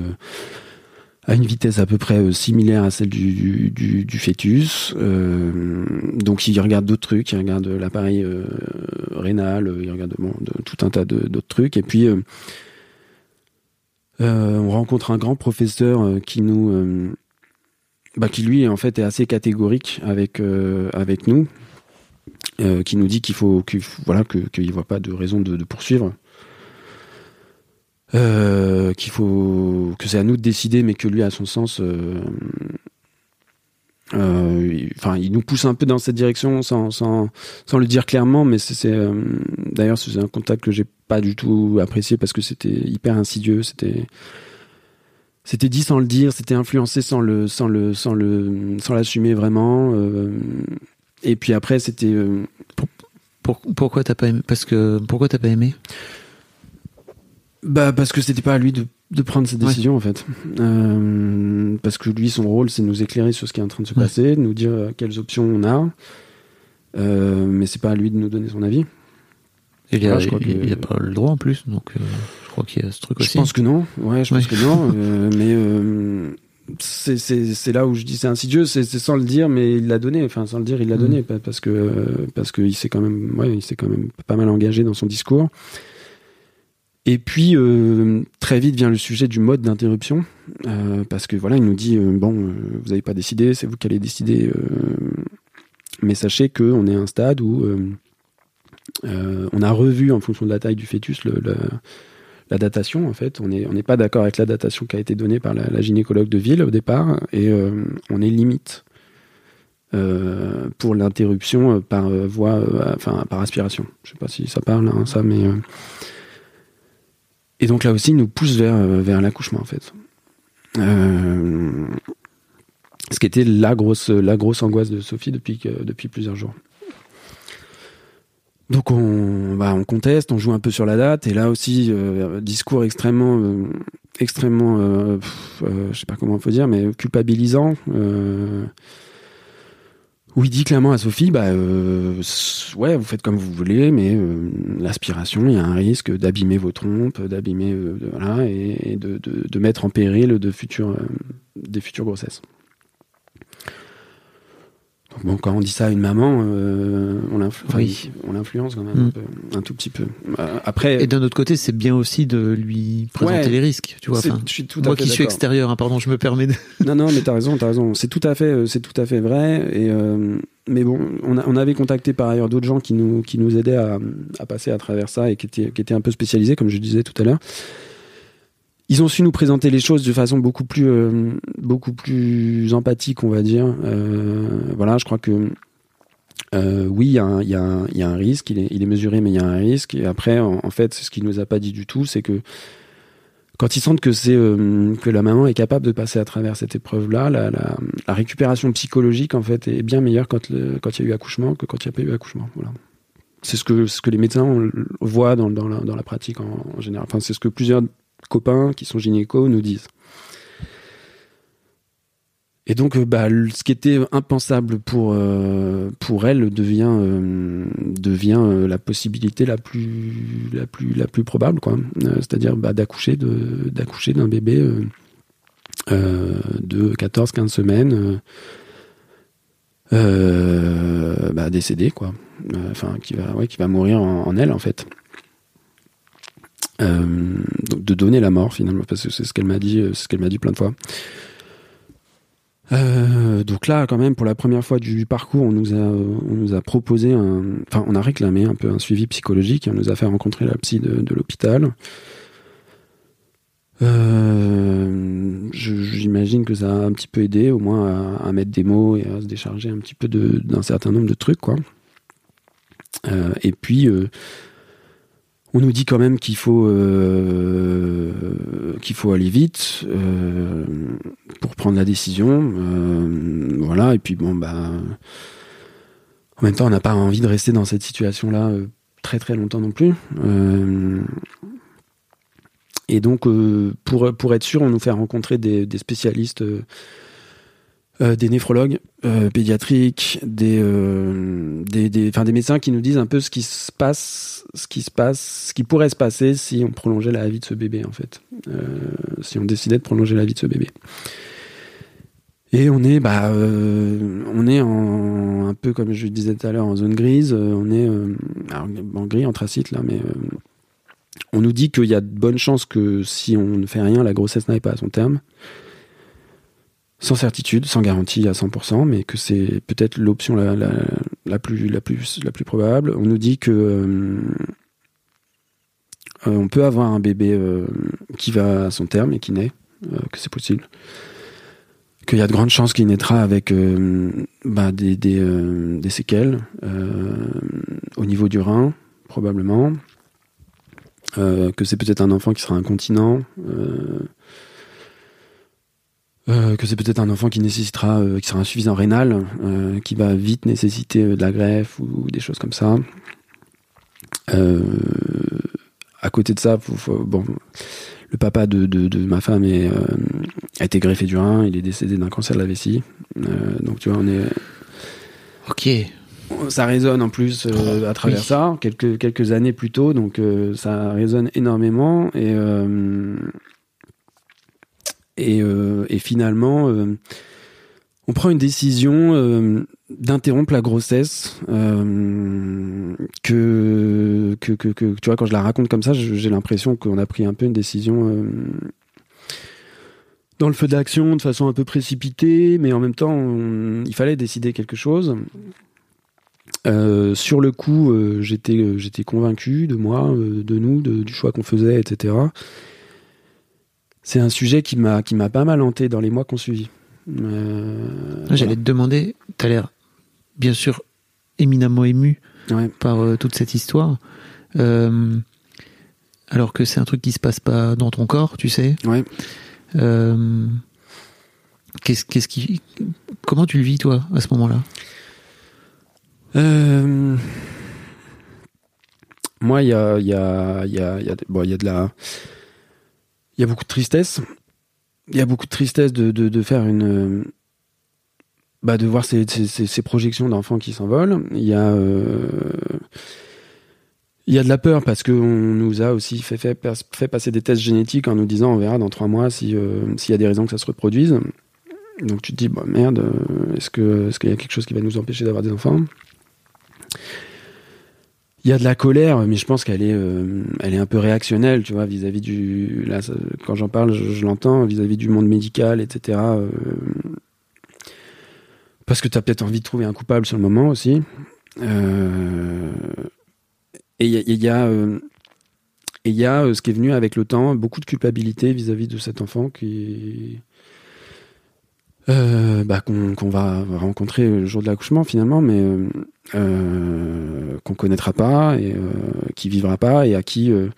Speaker 2: à une vitesse à peu près euh, similaire à celle du, du, fœtus. Euh, donc il regarde d'autres trucs, il regarde l'appareil rénal, il regarde tout un tas d'autres trucs. Et puis on rencontre un grand professeur qui nous, bah, qui lui en fait est assez catégorique avec avec nous, qui nous dit qu'il faut, voilà, qu'il voit pas de raison de poursuivre. Euh, qu'il faut que c'est à nous de décider, mais que lui, à son sens, euh, euh, il nous pousse un peu dans cette direction sans, sans, sans le dire clairement, mais c'est d'ailleurs c'est un contact que j'ai pas du tout apprécié parce que c'était hyper insidieux, c'était c'était dit sans le dire, c'était influencé sans le sans le sans le sans l'assumer vraiment. et puis après c'était
Speaker 1: pourquoi t'as pas aimé Parce que pourquoi t'as pas aimé?
Speaker 2: Bah parce que c'était pas à lui de, de prendre cette décision en fait. Euh, parce que lui son rôle c'est de nous éclairer sur ce qui est en train de se passer, de nous dire euh, quelles options on a. Euh, mais c'est pas à lui de nous donner son avis.
Speaker 1: il, a, il, a pas le droit en plus, donc euh, je crois qu'il y a ce truc aussi.
Speaker 2: Je pense que non, ouais, je pense que non. (laughs) Mais c'est là où je dis c'est insidieux, c'est sans le dire, mais il l'a donné. Enfin, sans le dire, il l'a mm. donné parce que parce qu'il s'est quand même, ouais, il s'est quand même pas mal engagé dans son discours. Et puis euh, très vite vient le sujet du mode d'interruption, euh, parce que voilà, il nous dit euh, bon, vous n'avez pas décidé, c'est vous qui allez décider, mais sachez qu'on est à un stade où on a revu en fonction de la taille du fœtus la datation. En fait, on n'est on n'est pas d'accord avec la datation qui a été donnée par la, gynécologue de ville au départ, et on est limite. pour l'interruption par voie, enfin par aspiration. Je sais pas si ça parle, hein, ça, mais et donc là aussi, il nous pousse vers, euh, vers l'accouchement, en fait. Euh, ce qui était la grosse, la grosse angoisse de Sophie depuis, depuis plusieurs jours. Donc on, bah, on conteste, on joue un peu sur la date, et là aussi, euh, discours extrêmement, extrêmement, je sais pas comment il faut dire, mais culpabilisant où il dit clairement à Sophie, bah euh, ouais, vous faites comme vous voulez, mais euh, l'aspiration, il y a un risque d'abîmer vos trompes, d'abîmer, euh, et, de, mettre en péril des futures grossesses. Donc bon, quand on dit ça à une maman, euh, on l'influence quand même un, mm. peu, un, tout petit peu. Euh, après,
Speaker 1: et d'un autre côté, c'est bien aussi de lui présenter les risques, tu vois. Enfin, je suis tout moi qui suis extérieur, hein, pardon, je me permets. De... (laughs)
Speaker 2: non, non, mais t'as raison, t'as raison. C'est tout à fait, euh, c'est tout à fait vrai. Et euh, mais bon, on, a, on, avait contacté par ailleurs d'autres gens qui nous qui nous aidaient à, à, passer à travers ça et qui étaient qui étaient un peu spécialisés, comme je disais tout à l'heure ils ont su nous présenter les choses de façon beaucoup plus, euh, beaucoup plus empathique, on va dire. Euh, voilà, je crois que euh, oui, il y, a un, risque, il est, mesuré, mais il y a un risque. Et après, en, fait, ce qu'il nous a pas dit du tout, c'est que quand ils sentent que c'est que la maman est capable de passer à travers cette épreuve-là, la, récupération psychologique en fait est bien meilleure quand il y a eu accouchement que quand il n'y a pas eu accouchement. Voilà. C'est ce que ce que les médecins voient dans, dans la pratique en, en général. Enfin, c'est ce que plusieurs copains qui sont gynécos nous disent. Et donc, bah, ce qui était impensable pour euh, elle devient euh, euh, la possibilité la plus probable, quoi. C'est-à-dire bah, d'accoucher d'un bébé de 14-15 semaines, bah, décédé, quoi. Qui va mourir en elle, en fait. Euh, de donner la mort finalement parce que c'est ce qu'elle m'a dit c'est ce qu'elle m'a dit plein de fois. Euh, donc là quand même pour la première fois du parcours on nous a on nous a proposé un enfin on a réclamé un peu un suivi psychologique on nous a fait rencontrer la psy de, l'hôpital. Euh, j'imagine que ça a un petit peu aidé au moins à, mettre des mots et à se décharger un petit peu d'un certain nombre de trucs quoi. Euh, et puis euh, on nous dit quand même qu'il faut euh, qu'il faut aller vite euh, pour prendre la décision. Euh, voilà. Et puis bon bah en même temps on n'a pas envie de rester dans cette situation là euh, très très longtemps non plus. Et donc pour être sûr on nous fait rencontrer des spécialistes euh, des néphrologues euh, pédiatriques, des, euh, des, des, médecins qui nous disent un peu ce qui se passe, ce qui se passe, ce qui pourrait se passer si on prolongeait la vie de ce bébé en fait, euh, si on décidait de prolonger la vie de ce bébé. Et on est, bah, euh, on est en, un peu comme je disais tout à l'heure en zone grise. On est alors, en gris, anthracite là, mais on nous dit qu'il y a de bonnes chances que si on ne fait rien, la grossesse n'aille pas à son terme sans certitude, sans garantie à 100%, mais que c'est peut-être l'option la, plus, probable. On nous dit que euh, euh, on peut avoir un bébé euh, qui va à son terme et qui naît, que c'est possible. Qu'il y a de grandes chances qu'il naîtra avec bah, des, séquelles au niveau du rein, probablement. que c'est peut-être un enfant qui sera incontinent. Euh, que c'est peut-être un enfant qui nécessitera, euh, qui sera insuffisant rénal, euh, qui va vite nécessiter de la greffe ou, ou des choses comme ça. à côté de ça, faut, faut, bon, le papa de, de, de ma femme est, a été greffé du rein, il est décédé d'un cancer de la vessie. donc tu vois, on est.
Speaker 1: Ok.
Speaker 2: Ça résonne en plus à travers oui. ça, quelques, quelques années plus tôt, donc ça résonne énormément et et, euh, et finalement, euh, on prend une décision euh, d'interrompre la grossesse que, tu vois quand je la raconte comme ça j'ai l'impression qu'on a pris un peu une décision dans le feu d'action de façon un peu précipitée mais en même temps il fallait décider quelque chose. Sur le coup j'étais convaincu de moi de nous du choix qu'on faisait etc c'est un sujet qui m'a qui m'a pas mal hanté dans les mois qu'on suivit.
Speaker 1: Euh, J'allais voilà. te demander, tu as l'air bien sûr éminemment ému
Speaker 2: ouais.
Speaker 1: par euh, toute cette histoire, euh, alors que c'est un truc qui se passe pas dans ton corps, tu sais.
Speaker 2: Ouais.
Speaker 1: Qu'est-ce qu'est-ce qui, comment tu le vis toi à ce moment-là?
Speaker 2: Moi, il y a il y a il y a il y a bon il y a de la il y a beaucoup de tristesse. Il y a beaucoup de tristesse de, de, de faire une. Bah, de voir ces, ces, ces projections d'enfants qui s'envolent. Il y a. Euh, il y a de la peur parce qu'on nous a aussi fait, passer des tests génétiques en nous disant on verra dans trois mois s'il euh, s'il y a des raisons que ça se reproduise. Donc tu te dis, bah, merde, est-ce qu'il est qu'il y a quelque chose qui va nous empêcher d'avoir des enfants? Il y a de la colère, mais je pense qu'elle est, euh, elle est un peu réactionnelle, tu vois, vis-à-vis -vis du. Là, quand j'en parle, je, l'entends, vis-à-vis du monde médical, etc. Euh, parce que tu as peut-être envie de trouver un coupable sur le moment aussi. Euh, et il y a, y a, ce qui est venu avec le temps, beaucoup de culpabilité vis-à-vis de cet enfant qui. Euh, bah, qu'on va rencontrer le jour de l'accouchement finalement, mais euh, qu'on connaîtra pas et qui vivra pas et à qui le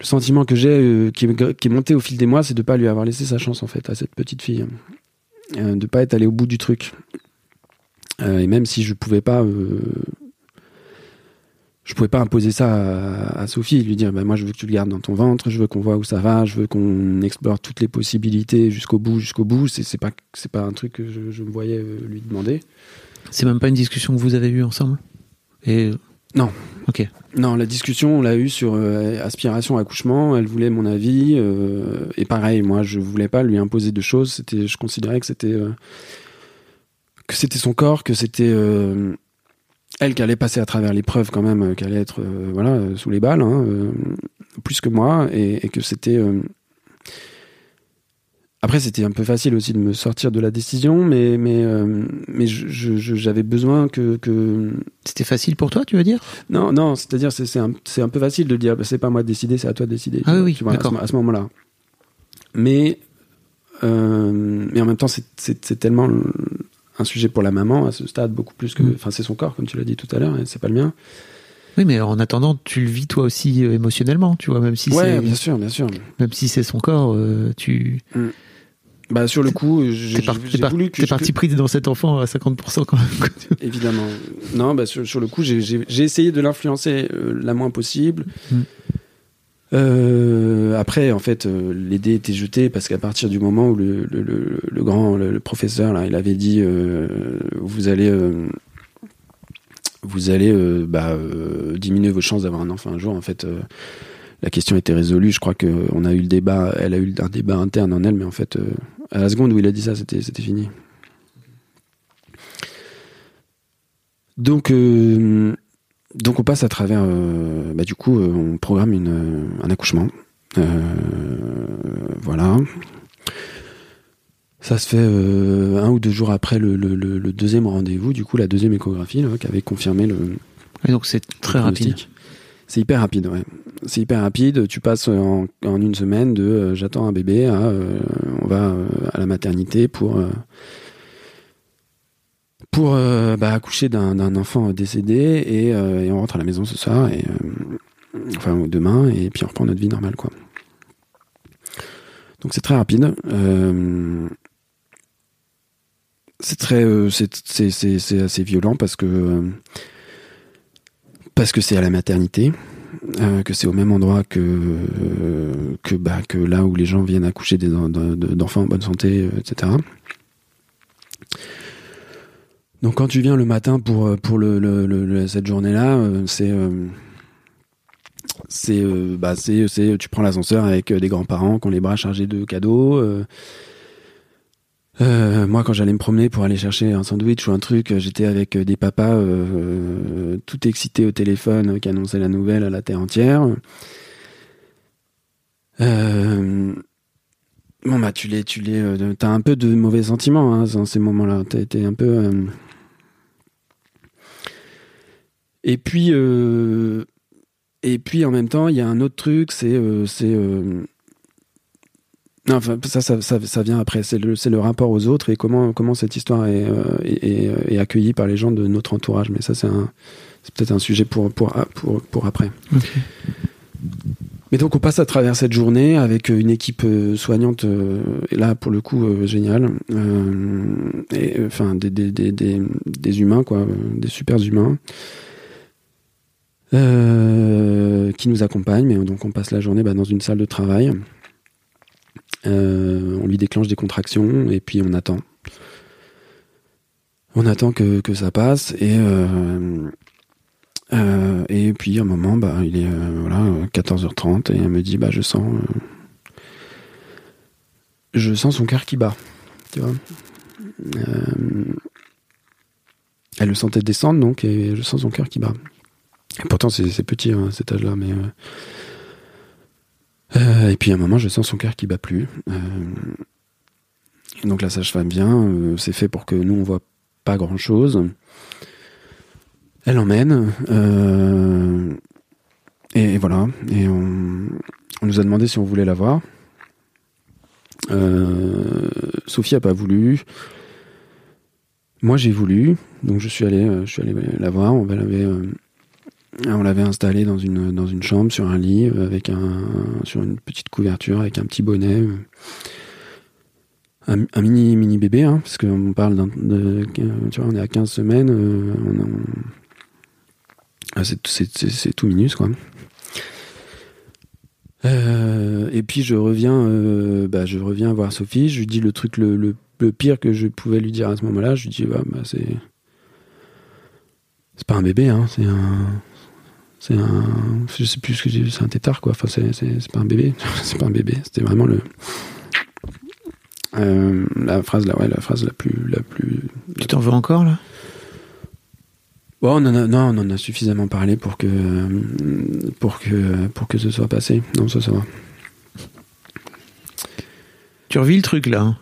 Speaker 2: sentiment que j'ai qui, qui, est monté au fil des mois, c'est de pas lui avoir laissé sa chance en fait à cette petite fille, de pas être allé au bout du truc. et même si je pouvais pas je pouvais pas imposer ça à, Sophie, lui dire bah, moi je veux que tu le gardes dans ton ventre, je veux qu'on voit où ça va, je veux qu'on explore toutes les possibilités jusqu'au bout, jusqu'au bout. C'est pas c'est pas un truc que je, me voyais euh, lui demander.
Speaker 1: C'est même pas une discussion que vous avez eue ensemble? Et
Speaker 2: non.
Speaker 1: Ok.
Speaker 2: Non, la discussion on l'a eue sur euh, aspiration accouchement. Elle voulait mon avis euh, et pareil, moi je voulais pas lui imposer de choses. C'était, je considérais que c'était que c'était son corps, que c'était elle qui allait passer à travers l'épreuve quand même, euh, qui allait être euh, voilà euh, sous les balles, hein, plus que moi, et, que c'était. Après, c'était un peu facile aussi de me sortir de la décision, mais mais mais j'avais besoin que, que...
Speaker 1: C'était facile pour toi, tu veux dire?
Speaker 2: Non, non, c'est-à-dire c'est un, un peu facile de dire, bah, c'est pas moi de décider, c'est à toi de décider.
Speaker 1: Ah oui,
Speaker 2: d'accord. À ce, moment-là. Mais mais en même temps, c'est tellement un sujet pour la maman à ce stade, beaucoup plus que. Mm. Enfin, c'est son corps, comme tu l'as dit tout à l'heure, et c'est pas le mien.
Speaker 1: Oui, mais en attendant, tu le vis toi aussi euh, émotionnellement, tu vois, même si
Speaker 2: ouais, bien sûr, bien sûr.
Speaker 1: Même si c'est son corps, euh, tu.
Speaker 2: Mm. Bah, sur le coup, j'ai voulu que.
Speaker 1: T'es parti pris dans cet enfant à 50% quand même.
Speaker 2: Évidemment. Non, bah, sur, le coup, j'ai essayé de l'influencer euh, la moins possible. Mm. Euh, après, en fait, euh, les dés étaient parce qu'à partir du moment où le, grand, le, professeur, il avait dit, euh, vous allez, euh, vous allez bah, diminuer vos chances d'avoir un enfant un jour. En fait, la question était résolue. Je crois que on a eu le débat, elle a eu un débat interne en elle, mais en fait, à la seconde où il a dit ça, c'était fini. Donc, donc on passe à travers, euh, bah, du coup, euh, on programme une, un accouchement. Euh, voilà. Ça se fait un ou deux jours après le, deuxième rendez-vous, du coup la deuxième échographie qui avait confirmé le.
Speaker 1: donc c'est très rapide.
Speaker 2: C'est hyper rapide, ouais. C'est hyper rapide. Tu passes en, une semaine de j'attends un bébé à on va à la maternité pour pour euh, bah, accoucher d'un enfant décédé euh, et, on rentre à la maison ce soir et euh, enfin demain et puis on reprend notre vie normale quoi. Donc c'est très rapide. c'est très c'est assez violent parce que parce que c'est à la maternité. que c'est au même endroit que que bah, que là où les gens viennent accoucher d'enfants en bonne santé, etc. Donc quand tu viens le matin pour euh, pour le, cette journée-là, euh, c'est euh, c'est bah c'est tu prends l'ascenseur avec des grands-parents qui ont les bras chargés de cadeaux. moi, quand j'allais me promener pour aller chercher un sandwich ou un truc, j'étais avec des papas tout excités au téléphone qui annonçaient la nouvelle à la terre entière. Bon bah tu les tu les t'as un peu de mauvais sentiments hein, dans ces moments-là. T'es, t'es un peu et puis, euh, et puis en même temps, il y a un autre truc, c'est, euh, c'est, euh, enfin ça, ça, ça, vient après. C'est le, le rapport aux autres et comment, comment cette histoire est, est, est, accueillie par les gens de notre entourage. Mais ça, c'est peut-être un sujet pour, pour, pour, pour après. Mais donc on passe à travers cette journée avec une équipe soignante, et là pour le coup géniale, et enfin des, des, des, des, humains quoi, des super humains. Euh, qui nous accompagne. Mais donc on passe la journée bah, dans une salle de travail. Euh, on lui déclenche des contractions et puis on attend. On attend que, ça passe et euh, et puis à un moment bah il est voilà 14h30 et elle me dit bah je sens je sens son cœur qui bat elle le sentait descendre donc et je sens son cœur qui bat pourtant, c'est petit, hein, cet âge-là, mais. Euh, euh, et puis à un moment, je sens son cœur qui bat plus. Euh, donc la sage-femme vient, c'est fait pour que nous on voit pas grand-chose. Elle emmène. et voilà. Et on, nous a demandé si on voulait la voir. Sophie a pas voulu. Moi, j'ai voulu. Donc, je suis allé, je suis allé la voir. On l'avait, on l'avait installée dans une dans une chambre sur un lit avec un sur une petite couverture avec un petit bonnet un, mini mini bébé hein, parce qu'on parle de tu vois on est à 15 semaines euh, ah, c'est tout minus quoi. Euh, et puis je reviens euh, bah, je reviens voir Sophie je lui dis le truc le, le, pire que je pouvais lui dire à ce moment-là je lui dis bah, bah, c'est c'est pas un bébé hein, c'est un c'est un je sais plus ce que j'ai c'est un tétard quoi enfin c'est pas un bébé (laughs) c'est pas un bébé c'était vraiment le euh, la phrase la, ouais, la phrase la plus la plus.
Speaker 1: Tu t'en veux encore là?
Speaker 2: Bon, on en a, non, on en a suffisamment parlé pour que pour que pour que ce soit passé. Non, ça, ça va.
Speaker 1: Tu revis le truc là hein?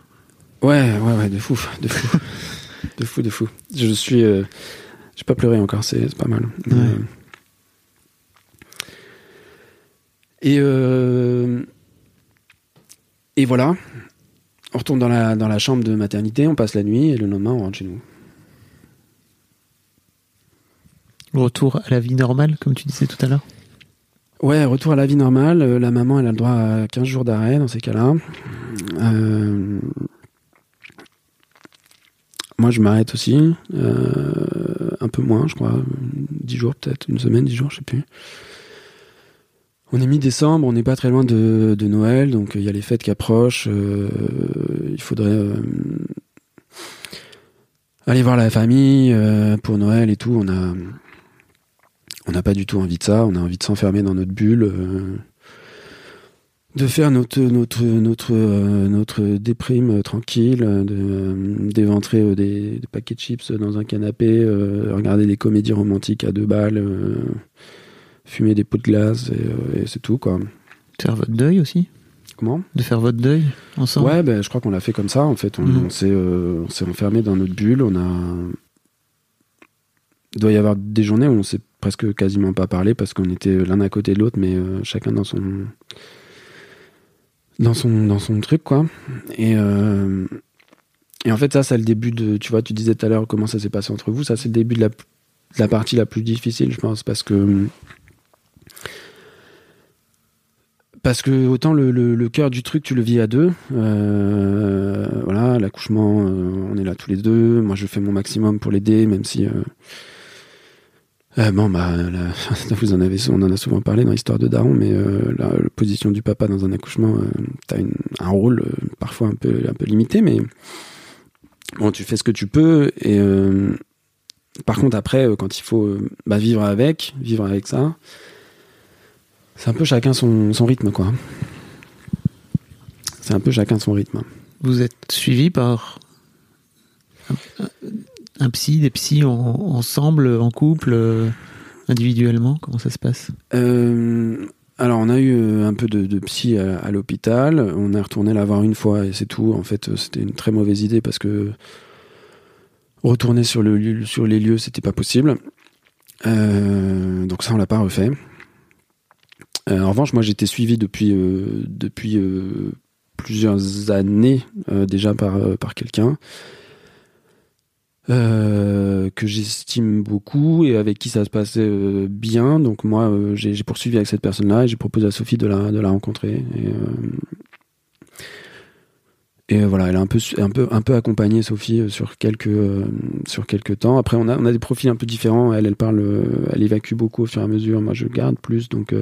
Speaker 2: Ouais, ouais, ouais, de fou, de fou, (laughs) de fou, de fou. Je suis, euh, j'ai pas pleuré encore, c'est pas mal. Euh, et euh, et voilà. On retourne dans la, dans la chambre de maternité, on passe la nuit et le lendemain, on rentre chez nous.
Speaker 1: Retour à la vie normale, comme tu disais tout à l'heure
Speaker 2: Ouais, retour à la vie normale. Euh, la maman, elle a le droit à 15 jours d'arrêt dans ces cas-là. Euh, moi, je m'arrête aussi. Euh, un peu moins, je crois. 10 jours peut-être, une semaine, 10 jours, je sais plus. On est mi-décembre, on n'est pas très loin de, Noël, donc il y a les fêtes qui approchent. Euh, il faudrait euh, aller voir la famille euh, pour Noël et tout. On n'a pas du tout envie de ça. On a envie de s'enfermer dans notre bulle, de faire notre notre déprime tranquille, d'éventrer des, paquets de chips dans un canapé, regarder des comédies romantiques à deux balles fumer des pots de glace et, euh, c'est tout quoi.
Speaker 1: Faire votre deuil aussi?
Speaker 2: Comment?
Speaker 1: De faire votre deuil ensemble?
Speaker 2: Ouais, ben, je crois qu'on l'a fait comme ça en fait. On, mhm. euh, s'est enfermé dans notre bulle. On a. Il doit y avoir des journées où on s'est presque quasiment pas parlé parce qu'on était l'un à côté de l'autre, mais euh, chacun dans son dans son dans son truc quoi. Et et en fait ça c'est le début de tu vois tu disais tout à l'heure comment ça s'est passé entre vous ça c'est le début de la, de la partie la plus difficile je pense parce que parce que autant le, cœur du truc tu le vis à deux euh, voilà l'accouchement euh, on est là tous les deux moi je fais mon maximum pour l'aider même si euh, bon bah (laughs) on en a souvent parlé dans l'histoire de Daron mais la, position du papa dans un accouchement t'as un rôle parfois un peu limité mais bon tu fais ce que tu peux par contre après quand il faut bah, vivre avec vivre avec ça c'est un peu chacun son, rythme, quoi. C'est un peu chacun son rythme.
Speaker 1: Vous êtes suivi par un, psy, des psys ensemble, en couple, euh, individuellement? Comment ça se passe?
Speaker 2: Euh, Alors, on a eu euh, un peu de, psy à, l'hôpital. On est retourné la voir une fois et c'est tout. En fait, c'était une très mauvaise idée parce que retourner sur, le, sur les lieux, c'était pas possible. donc ça, on l'a pas refait. Euh, en revanche, moi, j'étais suivi depuis euh, depuis euh, plusieurs années déjà par par quelqu'un. que j'estime beaucoup et avec qui ça se passait bien. Donc moi, j'ai poursuivi avec cette personne-là et j'ai proposé à Sophie de la, de la rencontrer. Et, et voilà, elle a un peu, un peu, un peu accompagné Sophie sur quelques, sur quelques temps. Après, on a, on a des profils un peu différents. Elle, elle parle, elle évacue beaucoup au fur et à mesure. Moi, je garde plus. Donc,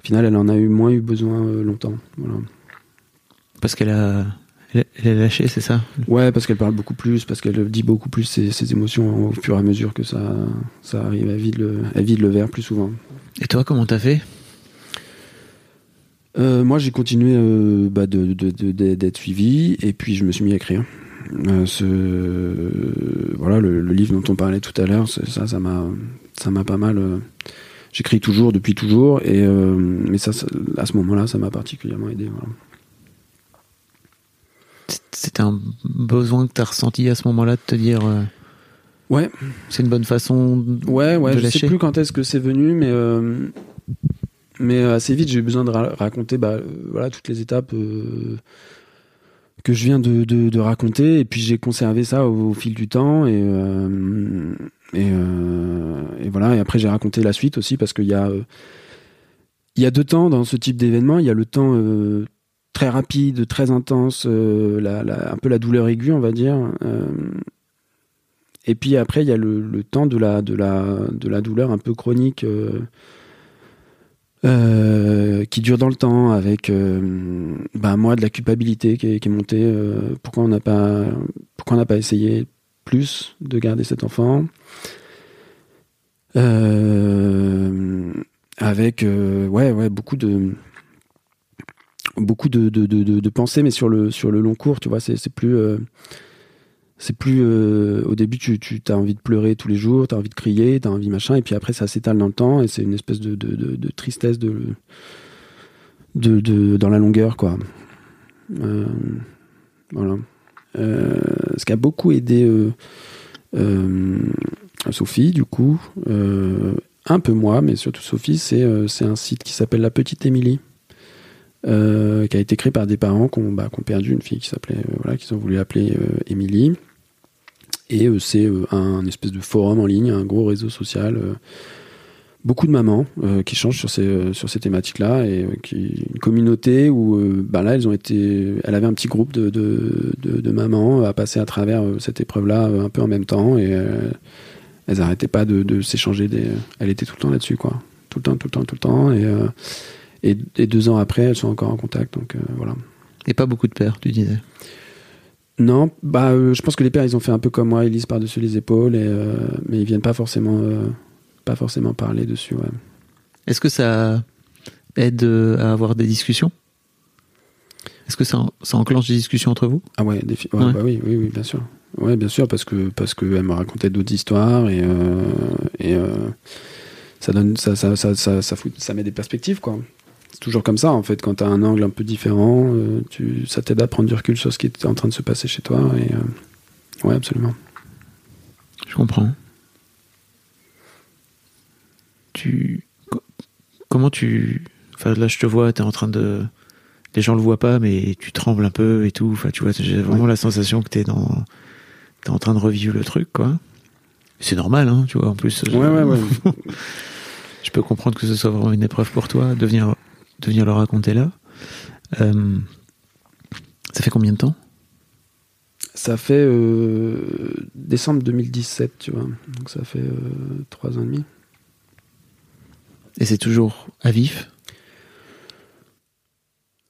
Speaker 2: au final, elle en a eu moins eu besoin euh, longtemps. Voilà.
Speaker 1: Parce qu'elle a, elle, lâché, c'est ça?
Speaker 2: Ouais, parce qu'elle parle beaucoup plus, parce qu'elle dit beaucoup plus ses, émotions au fur et à mesure que ça, ça arrive. Elle vide, le, elle vide le verre plus souvent.
Speaker 1: Et toi, comment t'as fait?
Speaker 2: Euh, moi, j'ai continué euh, bah, de, d'être suivi et puis je me suis mis à écrire. ce, voilà, le, livre dont on parlait tout à l'heure, ça, ça m'a, ça m'a pas mal j'écris toujours depuis toujours et euh, mais ça, à ce moment-là ça m'a particulièrement aidé
Speaker 1: c'était un besoin que tu as ressenti à ce moment-là de te dire euh,
Speaker 2: ouais
Speaker 1: c'est une bonne façon
Speaker 2: ouais ouais je sais plus quand est-ce que c'est venu mais euh, Mais assez vite, j'ai eu besoin de raconter bah, voilà, toutes les étapes que je viens de, de, raconter. Et puis j'ai conservé ça au, fil du temps. Et, et, et, voilà. Et après, j'ai raconté la suite aussi parce qu'il y a, il y a deux temps dans ce type d'événement. Il y a le temps très rapide, très intense, euh, un peu la douleur aiguë, on va dire. Euh, et puis après, il y a le, temps de la, de, la, de la douleur un peu chronique euh, qui dure dans le temps, avec bah, moi de la culpabilité qui est, montée. pourquoi on n'a pas, pourquoi on n'a pas essayé de garder cet enfant Avec ouais, ouais, beaucoup de beaucoup de, pensées, mais sur le, sur le long cours, tu vois, c'est plus. Euh, c'est plus. Euh, au début, tu, tu as envie de pleurer tous les jours, tu as envie de crier, tu as envie machin, et puis après, ça s'étale dans le temps, et c'est une espèce de, tristesse dans la longueur, quoi. Euh, voilà. Ce qui a beaucoup aidé Sophie, du coup, un peu moi, mais surtout Sophie, c'est un site qui s'appelle La Petite Émilie. Euh, qui a été créé par des parents qui ont, bah, perdu une fille qui s'appelait, euh, voilà, qu'ils ont voulu appeler euh, Émilie. Et c'est un espèce de forum en ligne, un gros réseau social. Beaucoup de mamans qui changent sur ces, sur ces thématiques-là et qui, une communauté où bah là elles ont été, elle avait un petit groupe de, de, de, mamans à passer à travers cette épreuve-là un peu en même temps et elles n'arrêtaient pas de, de s'échanger des, elle était tout le temps là-dessus quoi, tout le temps, tout le temps, tout le temps et et, deux ans après, elles sont encore en contact. Donc euh, voilà.
Speaker 1: Et pas beaucoup de pères, tu disais?
Speaker 2: Non, bah, euh, je pense que les pères, ils ont fait un peu comme moi, ils lisent par-dessus les épaules, et, euh, mais ils viennent pas forcément, pas forcément parler dessus. Ouais.
Speaker 1: Est-ce que ça aide à avoir des discussions? Est-ce que ça, ça, enclenche des discussions entre vous?
Speaker 2: Ah ouais, Bah oui, oui, oui, bien sûr. Ouais, bien sûr, parce que parce que elle me racontait d'autres histoires et et ça donne ça ça ça ça, ça, ça met des perspectives quoi c'est toujours comme ça en fait quand tu as un angle un peu différent euh, tu, ça t'aide à prendre du recul sur ce qui est en train de se passer chez toi et euh, ouais absolument
Speaker 1: je comprends tu comment tu enfin là je te vois tu es en train de les gens le voient pas mais tu trembles un peu et tout enfin tu vois j'ai vraiment la sensation que tu es dans t'es en train de revivre le truc quoi c'est normal hein tu vois en plus
Speaker 2: ouais ouais ouais (laughs)
Speaker 1: je peux comprendre que ce soit vraiment une épreuve pour toi de venir de venir le raconter là. Euh, ça fait combien de temps?
Speaker 2: Ça fait euh, décembre 2017, tu vois. Donc ça fait euh, trois ans et demi.
Speaker 1: Et c'est toujours à vif?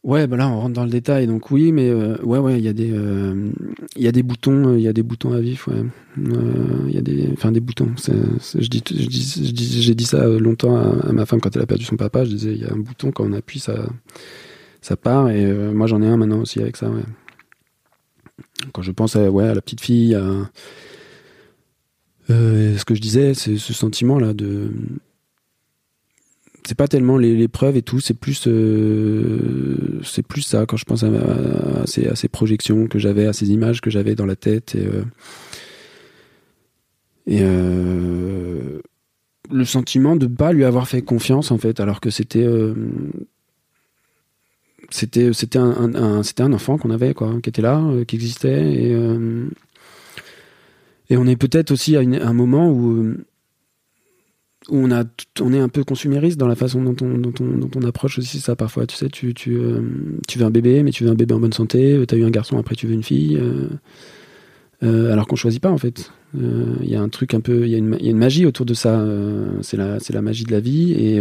Speaker 2: Ouais, bah là on rentre dans le détail, donc oui, mais ouais, ouais, il y a des, il y a des boutons, il y a des boutons à vif, ouais. Il y a des, enfin des boutons. je dis, je dis, j'ai dit ça longtemps à, ma femme quand elle a perdu son papa. Je disais, il y a un bouton quand on appuie, ça, ça part. Et moi j'en ai un maintenant aussi avec ça. Ouais. Quand je pense à, ouais, à la petite fille, à ce que je disais, c'est ce sentiment là de c'est pas tellement l'épreuve et tout, c'est plus euh, c'est plus ça quand je pense à, ces, projections que j'avais, à ces images que j'avais dans la tête et, euh, euh, le sentiment de pas lui avoir fait confiance en fait, alors que c'était c'était c'était un, c'était un enfant qu'on avait quoi, qui était là, qui existait et on est peut-être aussi à un moment où on, a, on est un peu consumériste dans la façon dont on, dont on, dont on approche aussi ça parfois. Tu sais, tu, tu, euh, tu veux un bébé, mais tu veux un bébé en bonne santé. Euh, tu as eu un garçon, après tu veux une fille. Euh, alors qu'on choisit pas en fait. Il y a un truc un peu, il y, y, a une magie autour de ça. c'est la, la magie de la vie et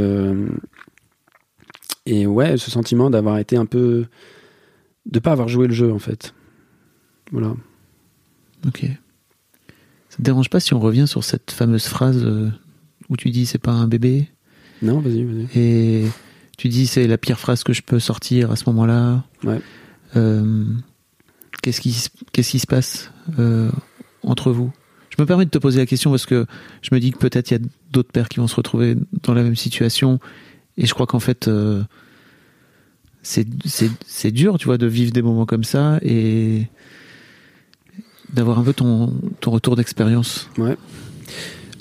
Speaker 2: et ouais, ce sentiment d'avoir été un peu, de pas avoir joué le jeu en fait. Voilà.
Speaker 1: Ok. Ça te dérange pas si on revient sur cette fameuse phrase où tu dis c'est pas un bébé.
Speaker 2: Non, vas-y, vas-y.
Speaker 1: Et tu dis c'est la pire phrase que je peux sortir à ce moment-là.
Speaker 2: Ouais.
Speaker 1: Euh, qu'est-ce qui, qu'est-ce qui se passe euh, entre vous? Je me permets de te poser la question parce que je me dis que peut-être il y a d'autres pères qui vont se retrouver dans la même situation. Et je crois qu'en fait, euh, c'est, c'est, c'est dur, tu vois, de vivre des moments comme ça et d'avoir un peu ton, ton retour d'expérience.
Speaker 2: Ouais.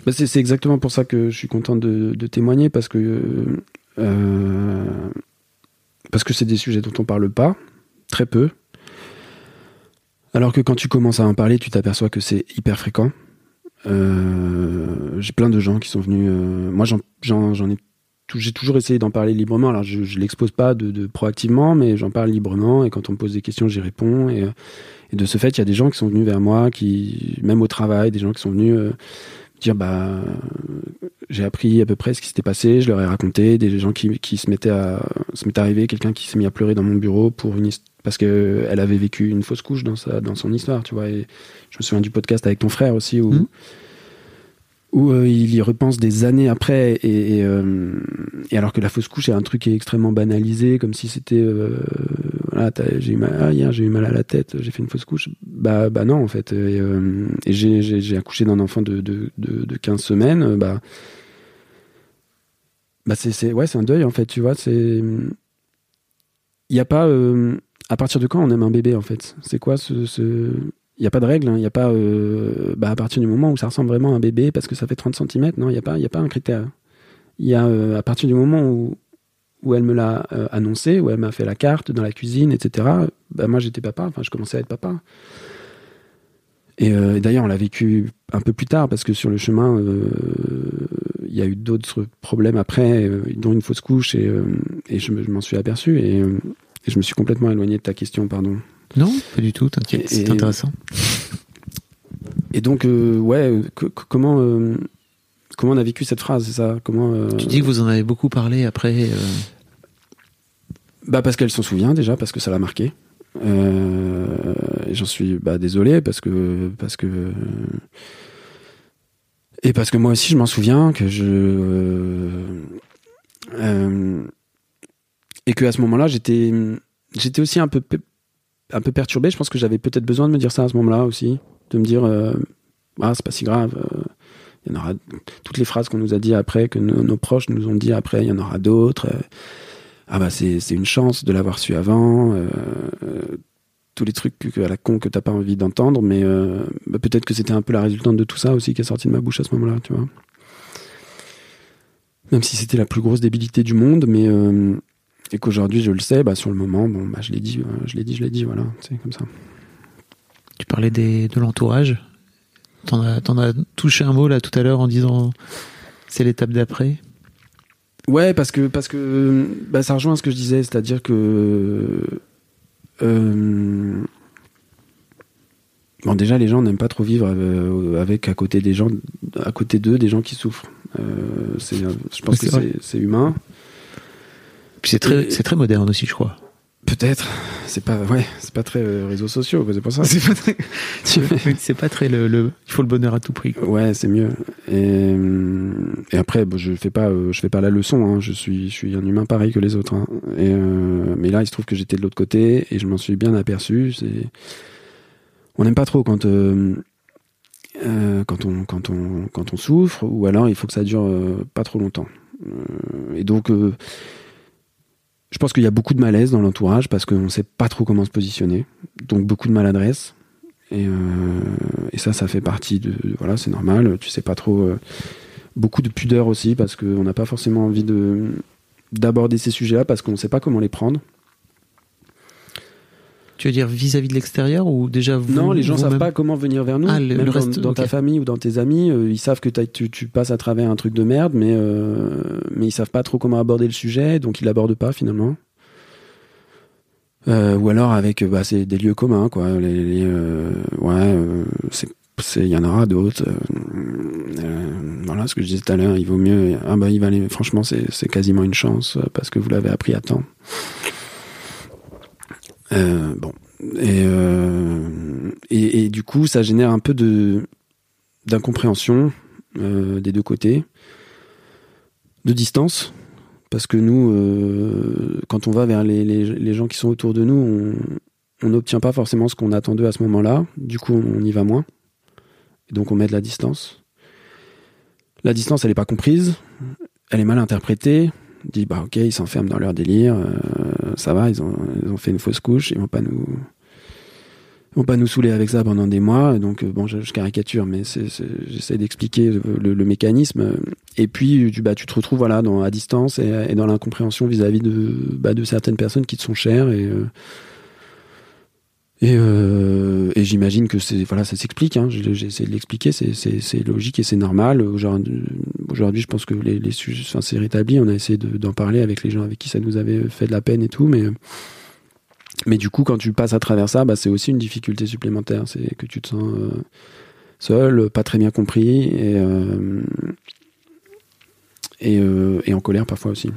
Speaker 2: Bah, c'est exactement pour ça que je suis content de, témoigner parce que parce que c'est des sujets dont on parle pas, très peu. Alors que quand tu commences à en parler, tu t'aperçois que c'est hyper fréquent. J'ai plein de gens qui sont venus. moi, j'en ai j'ai toujours essayé d'en parler librement. Alors, je, je l'expose pas de, proactivement, mais j'en parle librement. Et quand on me pose des questions, j'y réponds. Et, de ce fait, il y a des gens qui sont venus vers moi, qui, même au travail, des gens qui sont venus euh, dire, bah, j'ai appris à peu près ce qui s'était passé. Je leur ai raconté. Des gens qui, qui se mettaient à, se m'est arrivé quelqu'un qui s'est mis à pleurer dans mon bureau pour une parce que elle avait vécu une fausse couche dans sa, dans son histoire, tu vois. Et je me souviens du podcast avec ton frère aussi où. Mmh où euh, il y repense des années après et, euh, et, alors que la fausse couche est un truc qui est extrêmement banalisé comme si c'était euh, voilà j'ai eu mal ah, hier j'ai eu mal à la tête j'ai fait une fausse couche bah bah non en fait et, et j'ai accouché d'un enfant de, de, de, de, 15 semaines bah bah c'est ouais c'est un deuil en fait tu vois c'est il n'y a pas à partir de quand on aime un bébé en fait? C'est quoi ce, ce il n'y a pas de règle, il hein. n'y a pas euh, bah, à partir du moment où ça ressemble vraiment à un bébé parce que ça fait 30 cm, non, il n'y a, pas, a pas un critère. Il y a euh, à partir du moment où, où elle me l'a euh, annoncé, où elle m'a fait la carte dans la cuisine, etc. Bah, moi j'étais papa, enfin je commençais à être papa. Et, d'ailleurs on l'a vécu un peu plus tard parce que sur le chemin il y a eu d'autres problèmes après, dont une fausse couche et, et je m'en suis aperçu et, et je me suis complètement éloigné de ta question, pardon.
Speaker 1: Non, pas du tout, t'inquiète, c'est intéressant.
Speaker 2: Et donc, euh, ouais, euh, comment on a vécu cette phrase, c'est ça? Comment, euh,
Speaker 1: Tu dis que vous en avez beaucoup parlé après.
Speaker 2: Bah parce qu'elle s'en souvient déjà, parce que ça l'a marqué. J'en suis bah, désolé parce que parce que et parce que moi aussi je m'en souviens que je et que à ce moment-là j'étais j'étais aussi un peu un peu perturbé. Je pense que j'avais peut-être besoin de me dire ça à ce moment-là aussi, de me dire euh, ah c'est pas si grave. Euh, y en aura toutes les phrases qu'on nous a dit après, que nos, proches nous ont dit après, il y en aura d'autres. Euh, ah bah c'est une chance de l'avoir su avant. tous les trucs à la con que t'as pas envie d'entendre, mais bah, peut-être que c'était un peu la résultante de tout ça aussi qui est sorti de ma bouche à ce moment-là, tu vois. Même si c'était la plus grosse débilité du monde, mais et qu'aujourd'hui je le sais, bah, sur le moment, bon, bah, je l'ai dit, euh, je l'ai dit, je l'ai dit, voilà, c'est comme ça.
Speaker 1: Tu parlais des, de l'entourage? T'en as, touché un mot là tout à l'heure en disant c'est l'étape d'après?
Speaker 2: Ouais, parce que parce que bah, ça rejoint ce que je disais, c'est-à-dire que euh, bon déjà les gens n'aiment pas trop vivre euh, avec à côté des gens, à côté d'eux des gens qui souffrent. c'est, je pense que c'est humain
Speaker 1: c'est très, c'est très moderne aussi, je crois.
Speaker 2: Peut-être. C'est pas, ouais, c'est pas très euh, réseaux sociaux, c'est pour ça.
Speaker 1: C'est pas très, (laughs) c'est pas très le, le, il faut le bonheur à tout prix.
Speaker 2: Ouais, c'est mieux. Et, et après, je fais pas, euh, je fais pas la leçon. Hein. Je suis, je suis un humain pareil que les autres. Hein. Et euh, mais là, il se trouve que j'étais de l'autre côté et je m'en suis bien aperçu. C'est, on n'aime pas trop quand. Euh, quand on quand on quand on souffre ou alors il faut que ça dure pas trop longtemps et donc je pense qu'il y a beaucoup de malaise dans l'entourage parce qu'on ne sait pas trop comment se positionner. Donc beaucoup de maladresse. Et, euh, ça, ça fait partie de. Voilà, c'est normal. Tu sais pas trop. Euh, beaucoup de pudeur aussi parce qu'on n'a pas forcément envie de d'aborder ces sujets-là parce qu'on ne sait pas comment les prendre.
Speaker 1: Tu veux dire vis-à-vis de l'extérieur ou déjà vous
Speaker 2: Non, les gens ne savent pas comment venir vers nous. Ah, le, même reste, dans, ta famille ou dans tes amis, euh, ils savent que tu, tu, passes à travers un truc de merde, mais euh, mais ils savent pas trop comment aborder le sujet, donc ils l'abordent pas finalement. Euh, ou alors avec bah, c'est des lieux communs quoi. Les, ouais, c'est il y en aura d'autres. voilà ce que je disais tout à l'heure. Il vaut mieux. Ah bah il va aller. Franchement, c'est quasiment une chance parce que vous l'avez appris à temps. Euh, bon. Euh, et, et, du coup, ça génère un peu de d'incompréhension euh, des deux côtés, de distance, parce que nous, quand on va vers les, les, gens qui sont autour de nous, on n'obtient pas forcément ce qu'on attendait à ce moment-là. Du coup, on y va moins. Et donc, on met de la distance. La distance, elle n'est pas comprise, elle est mal interprétée. Dit, bah ok, ils s'enferment dans leur délire ça va, ils ont, fait une fausse couche, ils vont pas nous. vont pas nous saouler avec ça pendant des mois. Donc bon, je, caricature, mais j'essaie d'expliquer le, mécanisme. Et puis tu, bah, tu te retrouves voilà dans, à distance et, dans l'incompréhension vis-à-vis de, bah, de certaines personnes qui te sont chères et et, euh, et j'imagine que c'est voilà, ça s'explique. Hein. J'ai de l'expliquer, c'est logique et c'est normal. Aujourd'hui, je pense que les, sujets, enfin, c'est rétabli. On a essayé d'en parler avec les gens avec qui ça nous avait fait de la peine et tout, mais mais du coup, quand tu passes à travers ça, bah, c'est aussi une difficulté supplémentaire. C'est que tu te sens euh, seul, pas très bien compris et euh, et, en colère parfois aussi.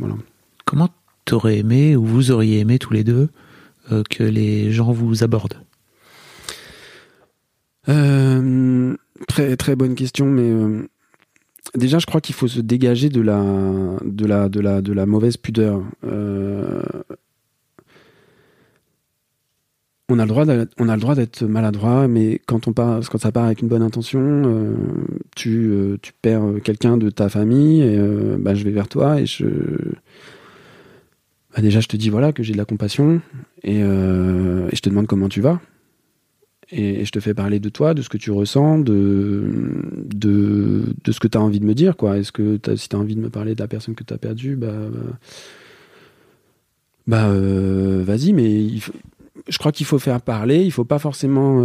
Speaker 2: Voilà.
Speaker 1: Comment t'aurais aimé ou vous auriez aimé tous les deux que les gens vous abordent
Speaker 2: euh, Très très bonne question, mais euh, déjà je crois qu'il faut se dégager de la de la de la de la mauvaise pudeur. on a le droit on a le droit d'être maladroit, mais quand on part, quand ça part avec une bonne intention, tu, tu perds quelqu'un de ta famille, et bah, je vais vers toi et je bah, déjà je te dis voilà que j'ai de la compassion euh, et, je te demande comment tu vas. Et, je te fais parler de toi, de ce que tu ressens, de, ce que tu as envie de me dire. Est-ce que si tu as envie de me parler de la personne que tu as perdue, bah, bah euh, vas-y, mais je crois qu'il faut faire parler, il faut pas forcément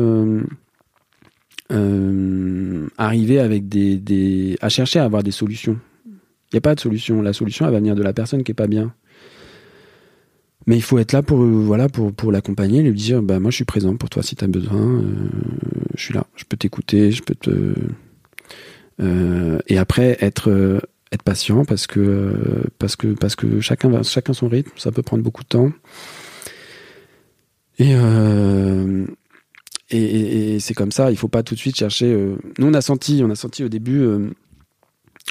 Speaker 2: euh, arriver avec des, des, à chercher à avoir des solutions. Il n'y a pas de solution. La solution, elle va venir de la personne qui est pas bien. Mais il faut être là pour voilà pour pour l'accompagner, lui dire bah moi je suis présent pour toi si tu as besoin, euh, je suis là, je peux t'écouter, je peux te euh, et après être euh, être patient parce que parce que parce que chacun va chacun son rythme, ça peut prendre beaucoup de temps. Et et, et, c'est comme ça, il faut pas tout de suite chercher. Nous on a senti, on a senti au début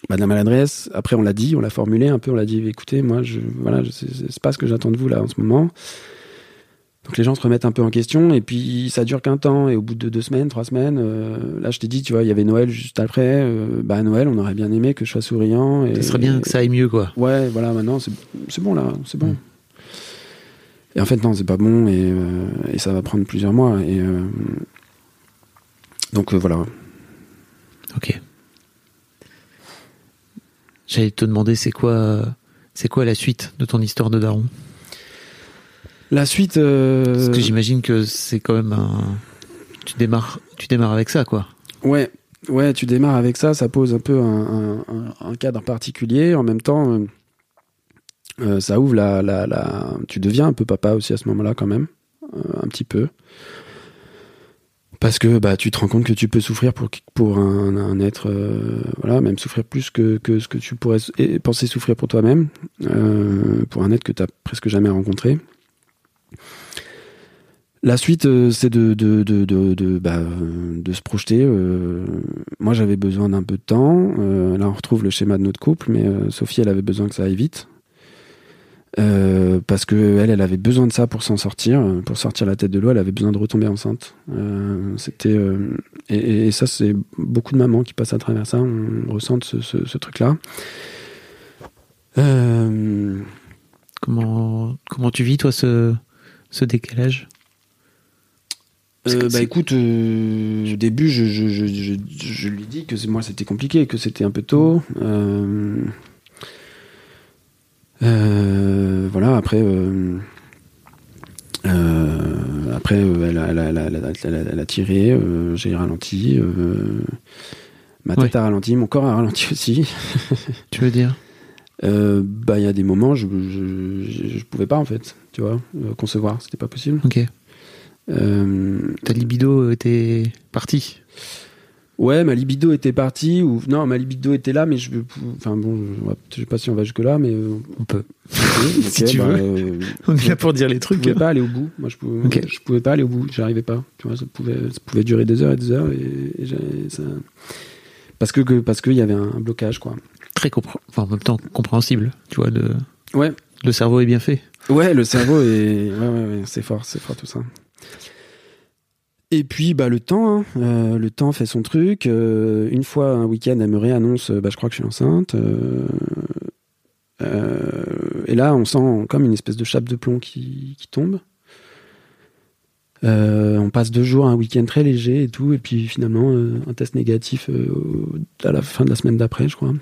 Speaker 2: bah, de la maladresse. Après, on l'a dit, on l'a formulé un peu, on l'a dit, écoutez, moi, je, voilà, c'est pas ce que j'attends de vous là en ce moment. Donc les gens se remettent un peu en question et puis ça dure qu'un temps et au bout de deux semaines, trois semaines, euh, là je t'ai dit, tu vois, il y avait Noël juste après. Euh, bah Noël, on aurait bien aimé que je sois souriant. Et,
Speaker 1: ça serait bien que ça aille mieux, quoi.
Speaker 2: Ouais, voilà, maintenant c'est bon là, c'est bon. Mm. Et en fait non, c'est pas bon et, euh, et, ça va prendre plusieurs mois et donc voilà.
Speaker 1: Ok. J'allais te demander, c'est quoi, c'est quoi la suite de ton histoire de daron?
Speaker 2: La suite. Euh,
Speaker 1: Parce que j'imagine que c'est quand même un. Tu démarres, tu démarres avec ça, quoi.
Speaker 2: Ouais, ouais, tu démarres avec ça. Ça pose un peu un, cadre particulier. En même temps, euh, euh, ça ouvre la, la, la, Tu deviens un peu papa aussi à ce moment-là, quand même, un petit peu parce que bah tu te rends compte que tu peux souffrir pour pour un, être euh, voilà même souffrir plus que, ce que tu pourrais penser souffrir pour toi-même euh, pour un être que tu presque jamais rencontré. La suite euh, c'est de de de de, bah, de se projeter moi j'avais besoin d'un peu de temps là on retrouve le schéma de notre couple mais Sophie elle avait besoin que ça aille vite euh, parce que elle, elle avait besoin de ça pour s'en sortir, pour sortir la tête de l'eau. Elle avait besoin de retomber enceinte. Euh, c'était euh, et, et, ça, c'est beaucoup de mamans qui passent à travers ça. On ressent ce, ce, ce truc-là.
Speaker 1: comment comment tu vis toi ce ce décalage?
Speaker 2: Bah écoute, au début, je, je, je, je, lui dis que moi c'était compliqué, que c'était un peu tôt. Euh, voilà, après. Euh, euh, après, elle a, elle, a, tiré, j'ai ralenti, ma tête a ralenti, mon corps a ralenti aussi.
Speaker 1: tu veux dire?
Speaker 2: Bah, il y a des moments, je, je, je, pouvais pas en fait, tu vois, concevoir, c'était pas possible.
Speaker 1: Ok. Ta libido était partie?
Speaker 2: Ouais, ma libido était partie, ou non, ma libido était là, mais je enfin bon, je sais pas si on va jusque là, mais euh,
Speaker 1: on peut. (laughs) si tu bah, veux. Euh, on est là pour dire les trucs.
Speaker 2: Je pouvais pas aller au bout. Moi, je pouvais, je pouvais pas aller au bout. J'arrivais pas. Tu vois, ça pouvait, ça pouvait durer des heures et des heures, et, ça... parce que, parce qu'il y avait un blocage, quoi.
Speaker 1: Très enfin, en même temps compréhensible, tu vois. Le...
Speaker 2: Ouais.
Speaker 1: Le cerveau est bien fait.
Speaker 2: Ouais, le cerveau est, ouais, ouais, ouais c'est fort, c'est fort tout ça. Et puis bah le temps, hein. euh, le temps fait son truc. Euh, une fois un week-end, elle me réannonce, bah, je crois que je suis enceinte. Euh, et là, on sent comme une espèce de chape de plomb qui, qui tombe. on passe deux jours, un week-end très léger et tout, et puis finalement un test négatif à la fin de la semaine d'après, je crois.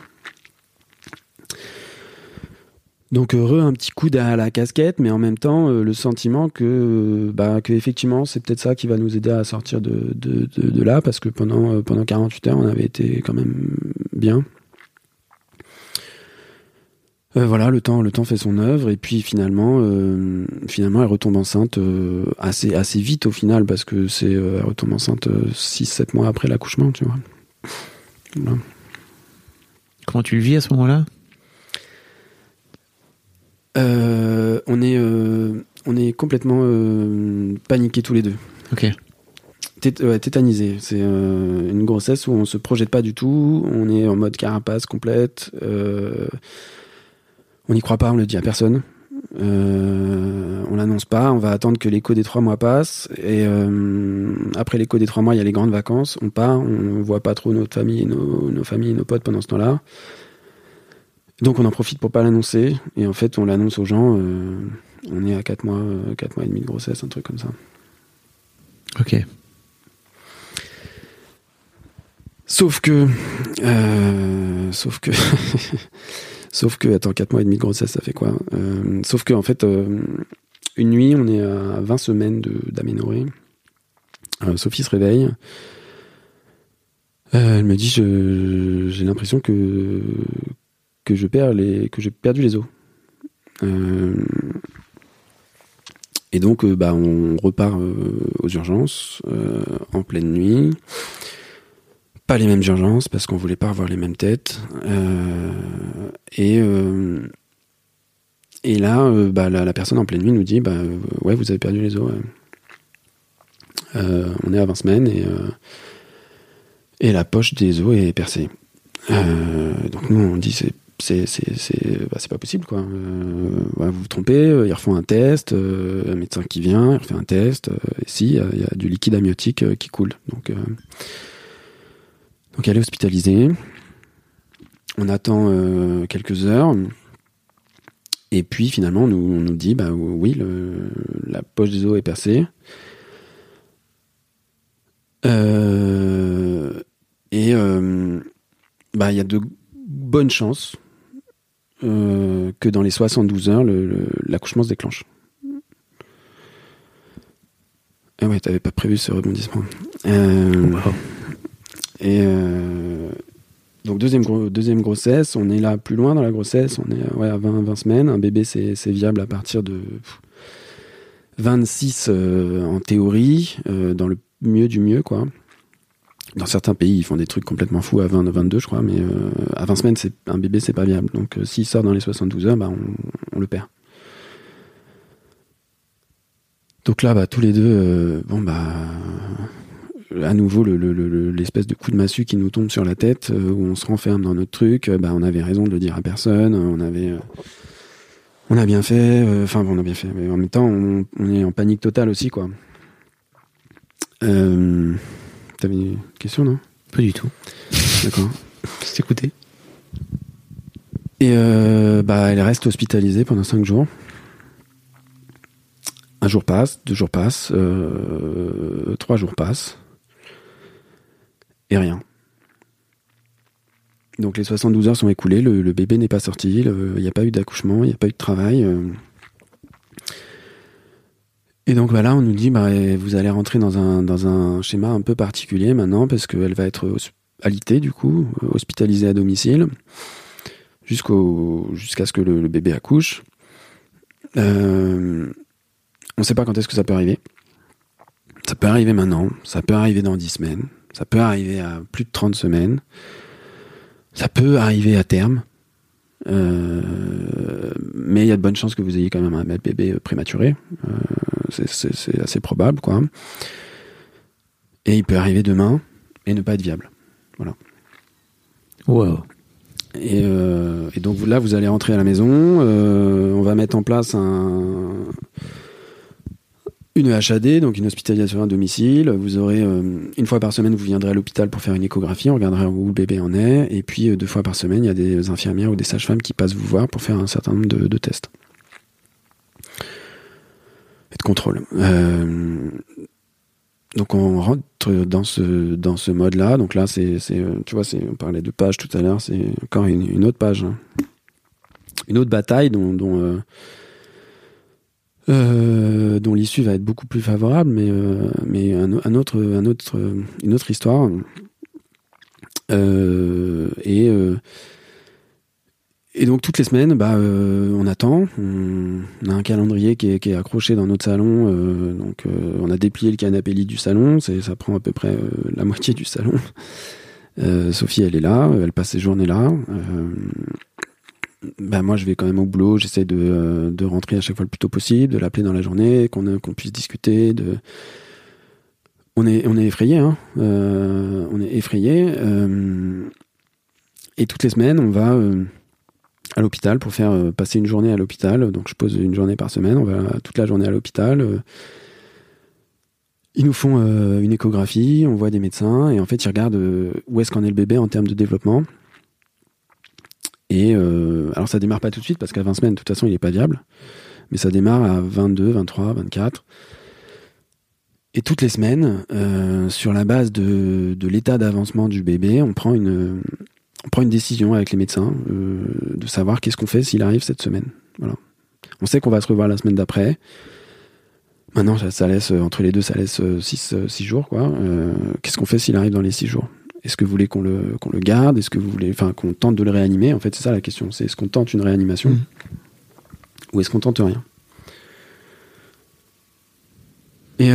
Speaker 2: Donc heureux, un petit coup à la casquette, mais en même temps le sentiment que, bah, que effectivement c'est peut-être ça qui va nous aider à sortir de, de, là, parce que pendant, pendant 48 heures on avait été quand même bien. Euh, voilà, le temps, le temps fait son œuvre et puis finalement, euh, finalement, elle retombe enceinte euh, assez, assez vite au final parce que c'est, elle retombe enceinte 6-7 mois après l'accouchement, tu vois.
Speaker 1: Comment tu le vis à ce moment-là?
Speaker 2: On est, on est complètement paniqués tous les deux.
Speaker 1: Ok.
Speaker 2: tétanisé. C'est une grossesse où on se projette pas du tout. On est en mode carapace complète. On n'y croit pas, on le dit à personne. Euh, on l'annonce pas, on va attendre que l'écho des trois mois passe. Et euh, après l'écho des trois mois, il y a les grandes vacances. On part, on voit pas trop notre famille, nos, nos familles, nos potes pendant ce temps-là. Donc on en profite pour pas l'annoncer. Et en fait, on l'annonce aux gens. Euh, on est à 4 mois, 4 mois et demi de grossesse, un truc comme ça.
Speaker 1: Ok.
Speaker 2: Sauf que, sauf que (laughs) Sauf que, attends, 4 mois et demi de grossesse, ça fait quoi euh, Sauf que, en fait, euh, une nuit, on est à 20 semaines d'aménorrhée. Euh, Sophie se réveille. elle me dit j'ai l'impression que que je perds les que j'ai perdu les os. et donc bah on repart aux urgences en pleine nuit pas les mêmes urgences parce qu'on voulait pas avoir les mêmes têtes. Euh, et, euh, et là, euh, bah, la, personne en pleine nuit nous dit bah, Ouais, vous avez perdu les os. on est à 20 semaines et, et la poche des os est percée. donc nous, on dit C'est c'est bah, pas possible quoi. vous vous trompez, ils refont un test, un médecin qui vient, il refait un test, et si, il y, a du liquide amniotique qui coule. Donc donc elle est hospitalisée. On attend euh, quelques heures. Et puis finalement, on nous, nous dit, bah oui, la poche des os est percée. Euh, et euh, bah il y a de bonnes chances que dans les 72 heures, l'accouchement se déclenche. Ah ouais, t'avais pas prévu ce rebondissement. Et euh, donc deuxième, deuxième grossesse, on est là plus loin dans la grossesse, on est ouais, à 20, 20 semaines. Un bébé, c'est viable à partir de 26 euh, en théorie, euh, dans le mieux du mieux, quoi. Dans certains pays, ils font des trucs complètement fous à 20, 22, je crois, mais à 20 semaines, c'est un bébé, c'est pas viable. Donc s'il sort dans les 72 heures, bah, on, le perd. Donc là, bah, tous les deux, bon, bah, à nouveau l'espèce de coup de massue qui nous tombe sur la tête, euh, où on se renferme dans notre truc. Euh, bah, on avait raison de le dire à personne. On avait, euh, on a bien fait. Enfin, on a bien fait. Mais en même temps, on, est en panique totale aussi, quoi. Euh, T'avais une question, non?
Speaker 1: Pas du tout.
Speaker 2: D'accord. (laughs)
Speaker 1: Je t'écoutais.
Speaker 2: Et bah, elle reste hospitalisée pendant cinq jours. Un jour passe, deux jours passent, trois jours passent et rien. Donc les 72 heures sont écoulées, le, bébé n'est pas sorti, il n'y a pas eu d'accouchement, il n'y a pas eu de travail. Euh. Et donc voilà, on nous dit, bah, vous allez rentrer dans un, schéma un peu particulier maintenant, parce qu'elle va être alitée du coup, hospitalisée à domicile, jusqu'à ce que le, bébé accouche. Euh, on ne sait pas quand est-ce que ça peut arriver. Ça peut arriver maintenant, ça peut arriver dans 10 semaines, ça peut arriver à plus de 30 semaines. Ça peut arriver à terme. Euh, mais il y a de bonnes chances que vous ayez quand même un bébé prématuré. Euh, c'est assez probable, quoi. Et il peut arriver demain et ne pas être viable. Voilà.
Speaker 1: Wow.
Speaker 2: Et, euh, et, donc là, vous allez rentrer à la maison. on va mettre en place un, une HAD, donc une hospitalisation à domicile. Vous aurez euh, une fois par semaine, vous viendrez à l'hôpital pour faire une échographie, on regardera où le bébé en est, et puis euh, deux fois par semaine, il y a des infirmières ou des sages-femmes qui passent vous voir pour faire un certain nombre de, tests et de contrôles. Euh, donc on rentre dans ce dans ce mode là donc là c'est tu vois on parlait de page tout à l'heure c'est encore une, autre page hein. une autre bataille dont dont, euh, euh, dont l'issue va être beaucoup plus favorable mais euh, mais une autre histoire et et donc toutes les semaines, bah, euh, on attend. On, a un calendrier qui est, accroché dans notre salon. Euh, donc euh, on a déplié le canapé lit du salon. Ça prend à peu près la (laughs) moitié du salon. Sophie, elle est là. Elle passe ses journées là. Bah moi, je vais quand même au boulot. J'essaie de, de rentrer à chaque fois le plus tôt possible, de l'appeler dans la journée, qu'on, qu'on puisse discuter. De... On est, on est effrayé. Hein. on est effrayé. et toutes les semaines, on va à l'hôpital pour faire euh, passer une journée à l'hôpital. Donc je pose une journée par semaine, on va toute la journée à l'hôpital. Euh. Ils nous font euh, une échographie, on voit des médecins et en fait ils regardent où est-ce qu'en est le bébé en termes de développement. Et alors ça démarre pas tout de suite parce qu'à 20 semaines de toute façon il est pas viable, mais ça démarre à 22, 23, 24. Et toutes les semaines, sur la base de, de l'état d'avancement du bébé, on prend une, on prend une décision avec les médecins euh, de savoir qu'est-ce qu'on fait s'il arrive cette semaine. Voilà. On sait qu'on va se revoir la semaine d'après. Maintenant, ça, laisse entre les deux, ça laisse 6 euh, six, jours, quoi. Euh, qu'est-ce qu'on fait s'il arrive dans les 6 jours? Est-ce que vous voulez qu'on le qu'on le garde? Est-ce que vous voulez, enfin, qu'on tente de le réanimer? En fait, c'est ça la question. C'est est-ce qu'on tente une réanimation? Mmh. ou est-ce qu'on tente rien? Et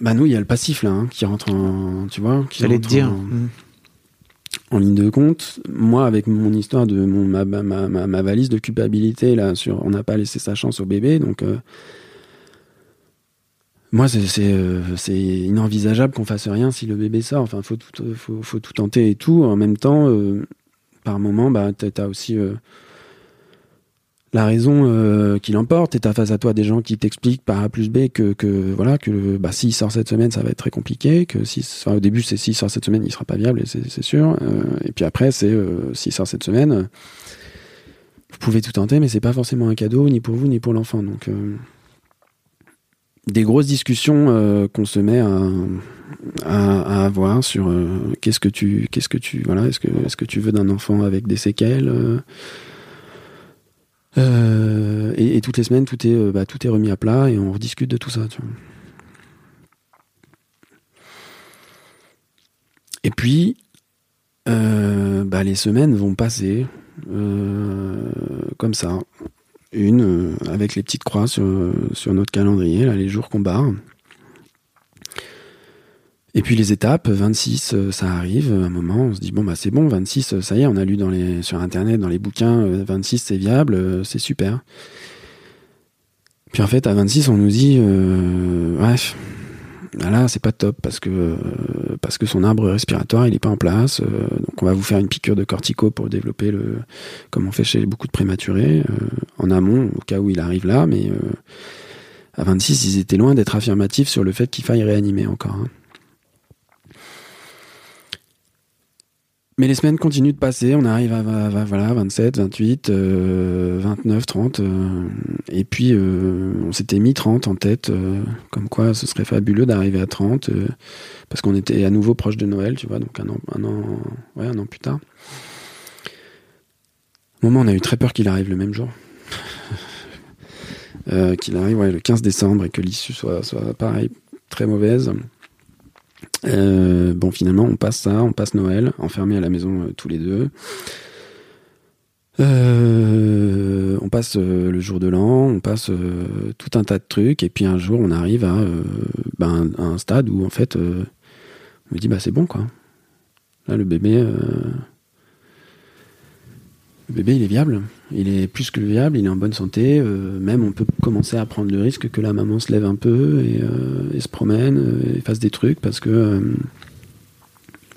Speaker 2: bah nous, il y a le passif là hein, qui rentre en, tu vois, qui
Speaker 1: J'allais te dire.
Speaker 2: Mmh en ligne de compte, moi, avec mon histoire de mon, ma, ma, ma, ma valise de culpabilité, là, sur on n'a pas laissé sa chance au bébé, donc. Euh, moi, c'est euh, c'est inenvisageable qu'on fasse rien si le bébé sort. Enfin, faut tout, faut, tout tenter et tout. En même temps, euh, par moment, bah, t'as aussi la raison euh, qui l'emporte et t'as face à toi des gens qui t'expliquent par A plus B que, que voilà que bah, s'il sort cette semaine ça va être très compliqué que si au début c'est s'il sort cette semaine il sera pas viable c'est sûr euh, et puis après c'est euh, s'il sort cette semaine vous pouvez tout tenter mais c'est pas forcément un cadeau ni pour vous ni pour l'enfant donc euh, des grosses discussions qu'on se met à, avoir sur qu'est-ce que tu qu'est-ce que tu voilà est-ce que est-ce que tu veux d'un enfant avec des séquelles euh, et, toutes les semaines, tout est, euh, bah, tout est remis à plat et on rediscute de tout ça. Et puis, euh, bah, les semaines vont passer euh, comme ça. Une euh, avec les petites croix sur, sur notre calendrier, là, les jours qu'on barre. Et puis les étapes, 26, euh, ça arrive, à un moment, on se dit, bon, bah c'est bon, 26, euh, ça y est, on a lu dans les, sur Internet, dans les bouquins, 26, euh, c'est viable, c'est super. Puis en fait, à 26, on nous dit, euh, bref, là, c'est pas top parce que, parce que son arbre respiratoire, il est pas en place. donc on va vous faire une piqûre de cortico pour développer le, comme on fait chez beaucoup de prématurés, en amont, au cas où il arrive là, mais à 26, ils étaient loin d'être affirmatifs sur le fait qu'il faille réanimer encore. Hein. Mais les semaines continuent de passer, on arrive à, voilà, 27, 28, 29, 30, et puis euh, on s'était mis 30 en tête, euh, comme quoi ce serait fabuleux d'arriver à 30, euh, parce qu'on était à nouveau proche de Noël, tu vois, donc un an, un an, ouais, un an plus tard. Au moment, on a eu très peur qu'il arrive le même jour. (laughs) qu'il arrive le 15 décembre et que l'issue soit, soit pareil, très mauvaise. Euh, bon, finalement, on passe ça, on passe Noël, enfermés à la maison euh, tous les deux. Euh, on passe le jour de l'an, on passe tout un tas de trucs, et puis un jour, on arrive à, ben, un stade où, en fait, on me dit, bah, c'est bon, quoi. Là, le bébé, le bébé, il est viable. Il est plus que viable, il est en bonne santé. Euh, même, on peut commencer à prendre le risque que la maman se lève un peu et, euh, se promène euh, et fasse des trucs parce que,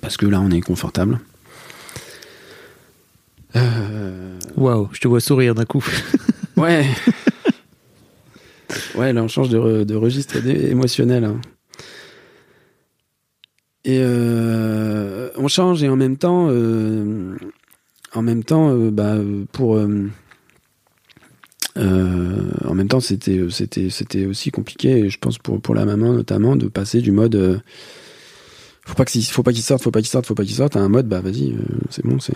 Speaker 2: parce que là, on est confortable.
Speaker 1: Waouh, je te vois sourire d'un coup. (laughs)
Speaker 2: ouais. Ouais, là, on change de, registre émotionnel. Hein. Et on change et en même temps, en même temps, euh, bah, pour, euh, en même temps, c'était c'était c'était aussi compliqué. je pense pour pour la maman notamment de passer du mode faut pas qu'il faut pas qu'il sorte, faut pas qu'il sorte, faut pas qu'il sorte à un mode bah vas-y, c'est bon, c'est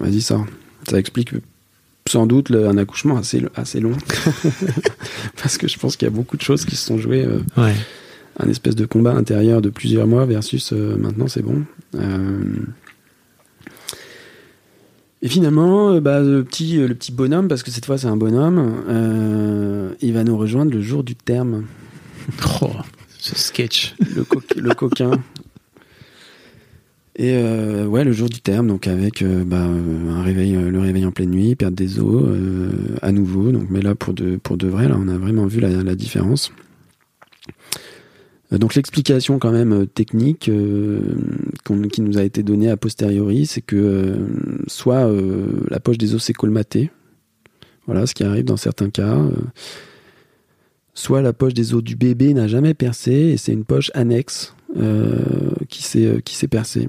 Speaker 2: vas-y sort. Ça explique sans doute un accouchement assez assez long (laughs) (laughs) parce que je pense qu'il y a beaucoup de choses qui se sont jouées.
Speaker 1: ouais
Speaker 2: un espèce de combat intérieur de plusieurs mois versus euh, maintenant c'est bon. Euh, et finalement, euh, bah, le, petit, le petit bonhomme, parce que cette fois c'est un bonhomme, il va nous rejoindre le jour du terme. (laughs)
Speaker 1: Oh, ce sketch.
Speaker 2: Le, le coquin. Et ouais, le jour du terme, donc avec bah, un réveil, le réveil en pleine nuit, perte des os, à nouveau. Donc, mais là pour de pour de vrai, là on a vraiment vu la, la différence. Euh, donc l'explication quand même euh, technique euh, qui nous a été donnée a posteriori, c'est que soit la poche des os s'est colmatée, voilà ce qui arrive dans certains cas, soit la poche des os du bébé n'a jamais percé et c'est une poche annexe qui s'est percée.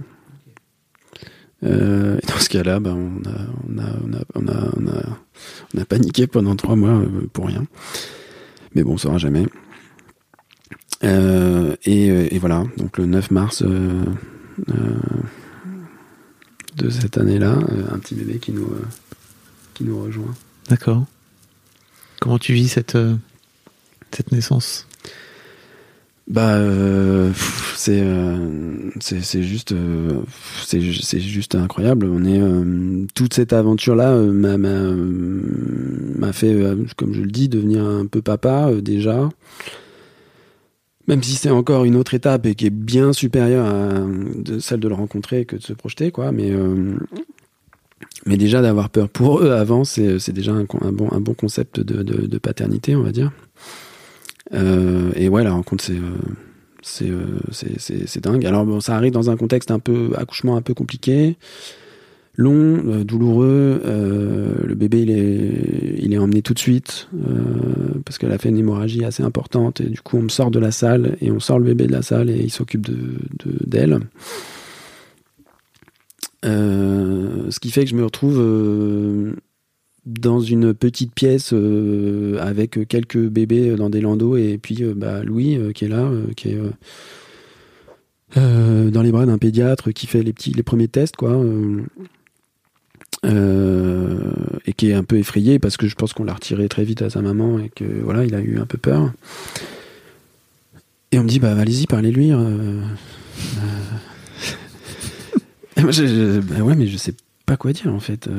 Speaker 2: et dans ce cas-là, ben, on, a, on, a, on, a, on, a, paniqué pendant trois mois pour rien. Mais bon, on saura jamais. Euh, euh, et, voilà, donc le 9 mars euh, de cette année-là, un petit bébé qui nous, qui nous rejoint.
Speaker 1: D'accord. Comment tu vis cette, cette naissance?
Speaker 2: Bah c'est c'est juste c'est juste incroyable on est toute cette aventure là m'a m'a fait comme je le dis devenir un peu papa déjà même si c'est encore une autre étape et qui est bien supérieure à celle de le rencontrer que de se projeter, quoi. Mais, euh, mais déjà d'avoir peur pour eux avant, c'est déjà un, bon, un bon concept de, de, paternité, on va dire. Euh, et ouais, la rencontre, c'est euh, c'est dingue. Alors bon, ça arrive dans un contexte un peu accouchement un peu compliqué long, euh, douloureux. Euh, le bébé, il est, emmené tout de suite euh, parce qu'elle a fait une hémorragie assez importante et du coup, on me sort de la salle et on sort le bébé de la salle et il s'occupe de d'elle. ce qui fait que je me retrouve dans une petite pièce avec quelques bébés dans des landaux et puis bah, Louis qui est là, qui est dans les bras d'un pédiatre qui fait les premiers tests quoi. Et qui est un peu effrayé parce que je pense qu'on l'a retiré très vite à sa maman et que voilà, il a eu un peu peur. Et on me dit bah allez-y, parlez-lui. Euh, euh. (laughs) moi, je, bah ouais, mais je sais pas quoi dire en fait.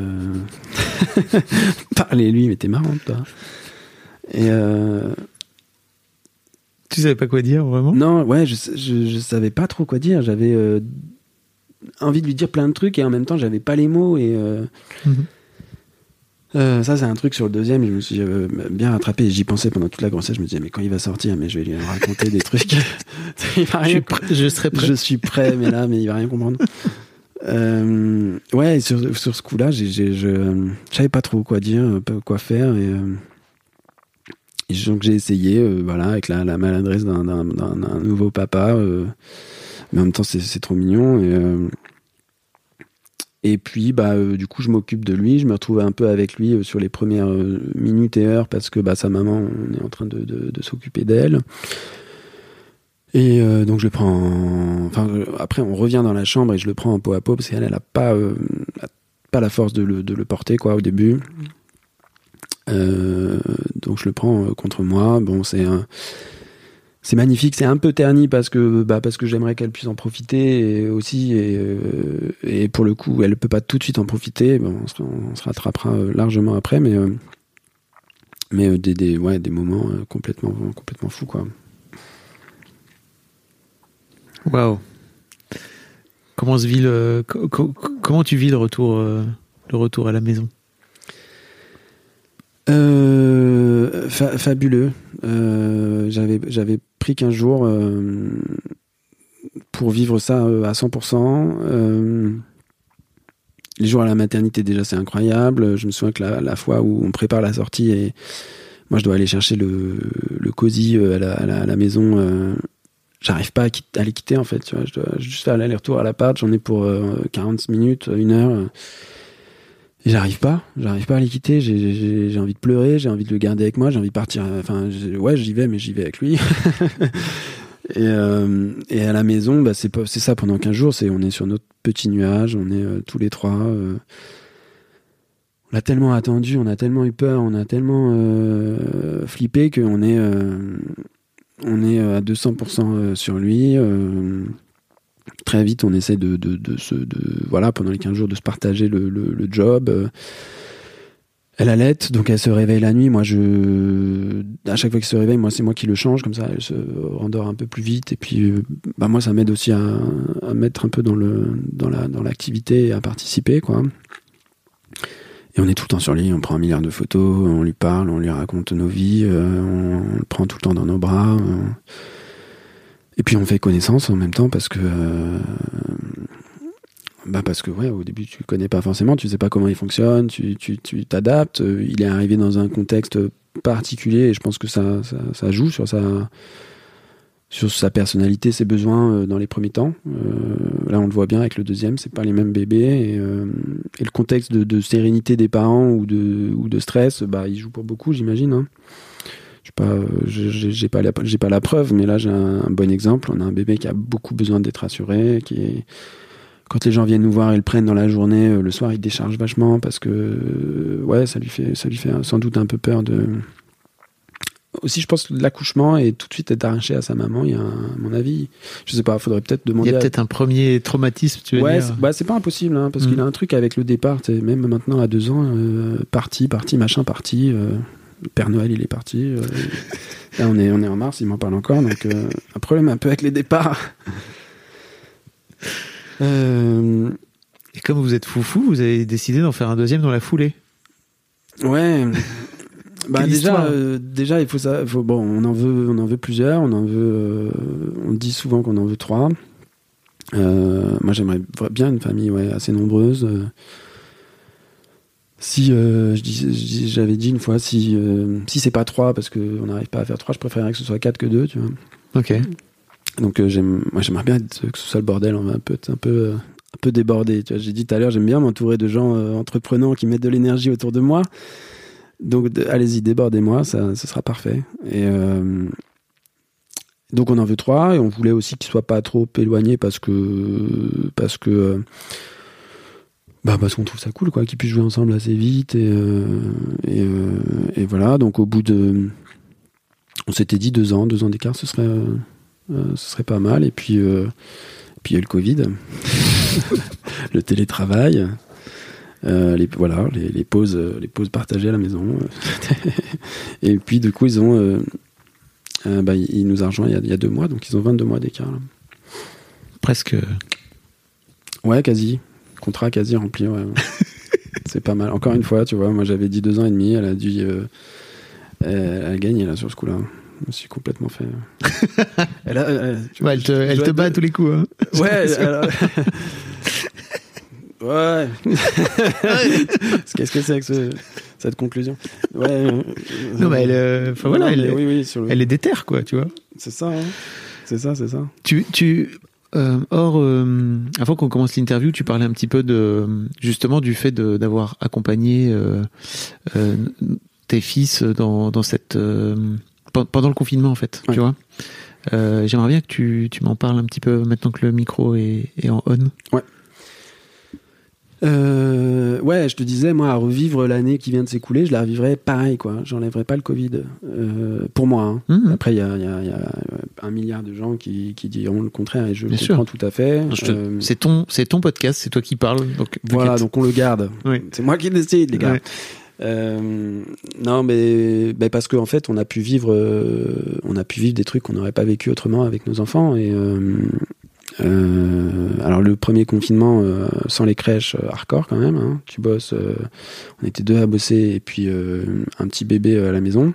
Speaker 2: (laughs) parlez-lui, mais t'es marrante toi. Et
Speaker 1: tu savais pas quoi dire vraiment?
Speaker 2: Non, ouais, je, je, je, savais pas trop quoi dire. J'avais envie de lui dire plein de trucs et en même temps j'avais pas les mots et euh, mhm. euh, ça c'est un truc sur le deuxième je me suis euh, bien rattrapé. J'y pensais pendant toute la grossesse. Je me disais mais quand il va sortir mais je vais lui raconter des trucs. (laughs) (laughs)
Speaker 1: Il va rien je, je, serai prêt.
Speaker 2: Je suis prêt mais là mais il va rien comprendre. Ouais sur, sur ce coup là j'ai, je savais pas trop quoi dire quoi faire et, donc j'ai essayé voilà avec la, la maladresse d'un, d'un, d'un nouveau papa mais en même temps c'est trop mignon et euh, puis bah euh, du coup je m'occupe de lui je me retrouve un peu avec lui euh, sur les premières minutes et heures parce que bah sa maman on est en train de, s'occuper d'elle. Et donc je le prends enfin après on revient dans la chambre et je le prends en peau à peau parce qu'elle elle a pas pas la force de le, de le porter quoi au début. Donc je le prends contre moi. Bon c'est un c'est magnifique, c'est un peu terni parce que bah parce que j'aimerais qu'elle puisse en profiter et aussi et, euh, et, pour le coup elle peut pas tout de suite en profiter. Bon, on, se, rattrapera euh, largement après, mais euh, mais des, des ouais des moments complètement complètement fous quoi.
Speaker 1: Waouh. Comment se vit le comment tu vis le retour le retour à la maison?
Speaker 2: Fabuleux. j'avais j'avais pris 15 jours euh, pour vivre ça euh, à 100%. Euh, les jours à la maternité, déjà, c'est incroyable. Je me souviens que la, fois où on prépare la sortie et moi, je dois aller chercher le, cosy à la, maison. J'arrive pas à, les quitter, en fait. Tu vois. Je dois juste faire l'aller-retour à l'appart. J'en ai pour 40 minutes, une heure. Et j'arrive pas, j'arrive pas à les quitter. J'ai envie de pleurer, j'ai envie de le garder avec moi, j'ai envie de partir. Enfin, ouais, j'y vais, mais j'y vais avec lui. (laughs) et, euh, et à la maison, bah, c'est ça pendant 15 jours. C'est on est sur notre petit nuage, on est euh, tous les trois. Euh, on a tellement attendu, on a tellement eu peur, on a tellement euh, flippé qu'on est on est à 200% sur lui très vite, on essaie de, se, voilà, pendant les 15 jours, de se partager le, job. Elle allait, donc elle se réveille la nuit. Moi, je, à chaque fois qu'elle se réveille, moi, c'est moi qui le change, comme ça, elle se rendort un peu plus vite. Et puis, euh, bah, moi, ça m'aide aussi à, mettre un peu dans le, dans la, dans l'activité à participer, quoi. Et on est tout le temps sur lui, on prend un milliard de photos, on lui parle, on lui raconte nos vies, euh, on, le prend tout le temps dans nos bras. Et puis on fait connaissance en même temps parce que euh, bah parce que ouais, au début tu connais pas forcément, tu sais pas comment il fonctionne, tu tu tu t'adaptes. Euh, il est arrivé dans un contexte particulier et je pense que ça ça, joue sur sa sur sa personnalité, ses besoins euh, dans les premiers temps. Là, on le voit bien avec le deuxième, c'est pas les mêmes bébés et, le contexte de, de, sérénité des parents ou de ou de stress, bah il joue pour beaucoup, j'imagine. Hein je sais pas, j'ai pas la, j'ai pas la preuve, mais là j'ai un, bon exemple. On a un bébé qui a beaucoup besoin d'être assuré, qui est quand les gens viennent nous voir et le prennent dans la journée, euh, le soir il décharge vachement parce que euh, ouais, ça lui fait ça lui fait sans doute un peu peur de aussi je pense que l'accouchement et tout de suite être arraché à sa maman, il y a à mon avis, je sais pas, faudrait peut-être demander.
Speaker 1: Il y a peut-être un premier traumatisme, tu veux
Speaker 2: ouais,
Speaker 1: dire.
Speaker 2: Bah, c'est pas impossible, hein, parce qu'il a mm. un truc avec le départ, même maintenant à deux ans, euh, parti, parti, machin, parti. Père Noël, il est parti. Euh, là, on est, on est en mars, il m'en parle encore. Donc, euh, un problème un peu avec les départs.
Speaker 1: Euh, Et comme vous êtes foufou, vous avez décidé d'en faire un deuxième dans la foulée.
Speaker 2: Ouais. (laughs) Bah déjà, déjà, il faut ça. Faut, bon, on en veut, on en veut plusieurs. On en veut. on dit souvent qu'on en veut trois. moi, j'aimerais bien une famille, ouais, assez nombreuse si euh, j'avais dit une fois si euh, si c'est pas trois parce qu'on n'arrive pas à faire trois je préférerais que ce soit quatre que deux tu vois.
Speaker 1: Ok.
Speaker 2: Donc euh, j'aime moi j'aimerais bien que ce soit le bordel on va un peu un peu un peu débordé tu vois. J'ai dit tout à l'heure j'aime bien m'entourer de gens entreprenants qui mettent de l'énergie autour de moi. Donc allez-y débordez-moi ça ce sera parfait. Et donc on en veut trois et on voulait aussi qu'ils soient pas trop éloignés parce que parce que bah parce qu'on trouve ça cool quoi qu'ils puissent jouer ensemble assez vite et euh, et, euh, et, voilà. Donc au bout de on s'était dit deux ans deux ans d'écart ce serait euh, ce serait pas mal. Et puis puis il y a eu le Covid. (laughs) Le télétravail. Les voilà les, les, pauses les pauses partagées à la maison. (laughs) Et puis du coup ils ont bah, ils nous ont rejoint il y, a, il y, a, deux mois. Donc ils ont 22 mois d'écart
Speaker 1: presque.
Speaker 2: Ouais quasi contrat quasi rempli, ouais. (laughs) c'est pas mal. Encore une fois, tu vois, moi j'avais dit deux ans et demi, elle a dû. Euh, elle, a gagné là sur ce coup-là. Je me suis complètement fait. (laughs)
Speaker 1: elle, elle, te, elle te bat à tous les coups. Hein. (laughs)
Speaker 2: Ouais. ouais. Qu'est-ce que c'est que ce, cette conclusion? Ouais.
Speaker 1: Non, mais elle, euh, voilà, elle, oui, oui, elle est déterre, quoi, tu vois.
Speaker 2: C'est ça, hein. C'est ça, c'est ça.
Speaker 1: Tu, tu, euh, or, euh, avant qu'on commence l'interview, tu parlais un petit peu de justement du fait d'avoir accompagné euh, euh, tes fils dans, dans cette pendant le confinement en fait, tu vois. J'aimerais bien que tu, tu m'en parles un petit peu maintenant que le micro est, est en on.
Speaker 2: Ouais. Euh, ouais, je te disais, moi, à revivre l'année qui vient de s'écouler, je la revivrais pareil, quoi. J'enlèverais pas le Covid. Euh, pour moi. Hein.
Speaker 1: Mmh.
Speaker 2: Après, il y a, y, a, y a, un milliard de gens qui, qui diront le contraire et je le comprends tout à fait.
Speaker 1: Euh, c'est ton, podcast, c'est toi qui parles. Donc,
Speaker 2: voilà, donc on le garde. C'est moi qui décide, les gars. Euh, non, mais, mais parce qu'en en fait, on a pu vivre, euh, on a pu vivre des trucs qu'on n'aurait pas vécu autrement avec nos enfants et euh, euh, alors le premier confinement euh, sans les crèches, euh, hardcore quand même. Hein. Tu bosses, on était deux à bosser et puis un petit bébé à la maison.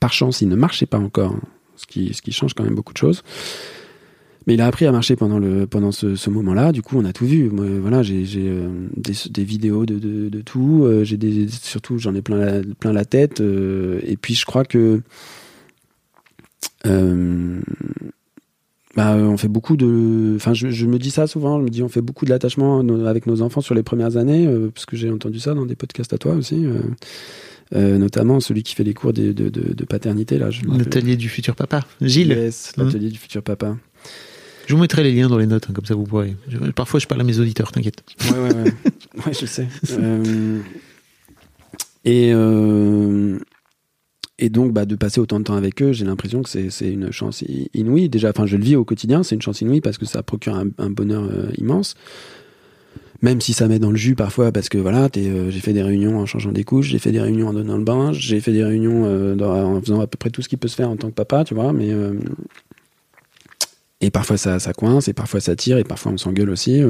Speaker 2: Par chance, il ne marchait pas encore, hein, ce, qui, ce qui change quand même beaucoup de choses. Mais il a appris à marcher pendant le pendant ce, moment-là. Du coup, on a tout vu. Voilà, j'ai des, vidéos de, de, tout. j'ai des surtout j'en ai plein plein la tête. et puis je crois que bah, on fait beaucoup de. Enfin, je, je, me dis ça souvent. Je me dis, on fait beaucoup de l'attachement avec nos enfants sur les premières années, euh, parce que j'ai entendu ça dans des podcasts à toi aussi. Euh, euh, notamment celui qui fait les cours de, de, de, paternité là.
Speaker 1: L'atelier du futur papa, Gilles.
Speaker 2: Yes, l'atelier du futur papa.
Speaker 1: Je vous mettrai les liens dans les notes, hein, comme ça vous pourrez. parfois, je parle à mes auditeurs, t'inquiète.
Speaker 2: Ouais, ouais, ouais. (laughs) ouais, je sais. et et donc, bah, de passer autant de temps avec eux, j'ai l'impression que c'est une chance inouïe. Déjà, enfin, je le vis au quotidien, c'est une chance inouïe parce que ça procure un, bonheur euh, immense. Même si ça met dans le jus parfois, parce que voilà, euh, j'ai fait des réunions en changeant des couches, j'ai fait des réunions en donnant le bain, j'ai fait des réunions euh, en faisant à peu près tout ce qui peut se faire en tant que papa, tu vois, mais. et parfois ça, ça coince, et parfois ça tire, et parfois on s'engueule aussi.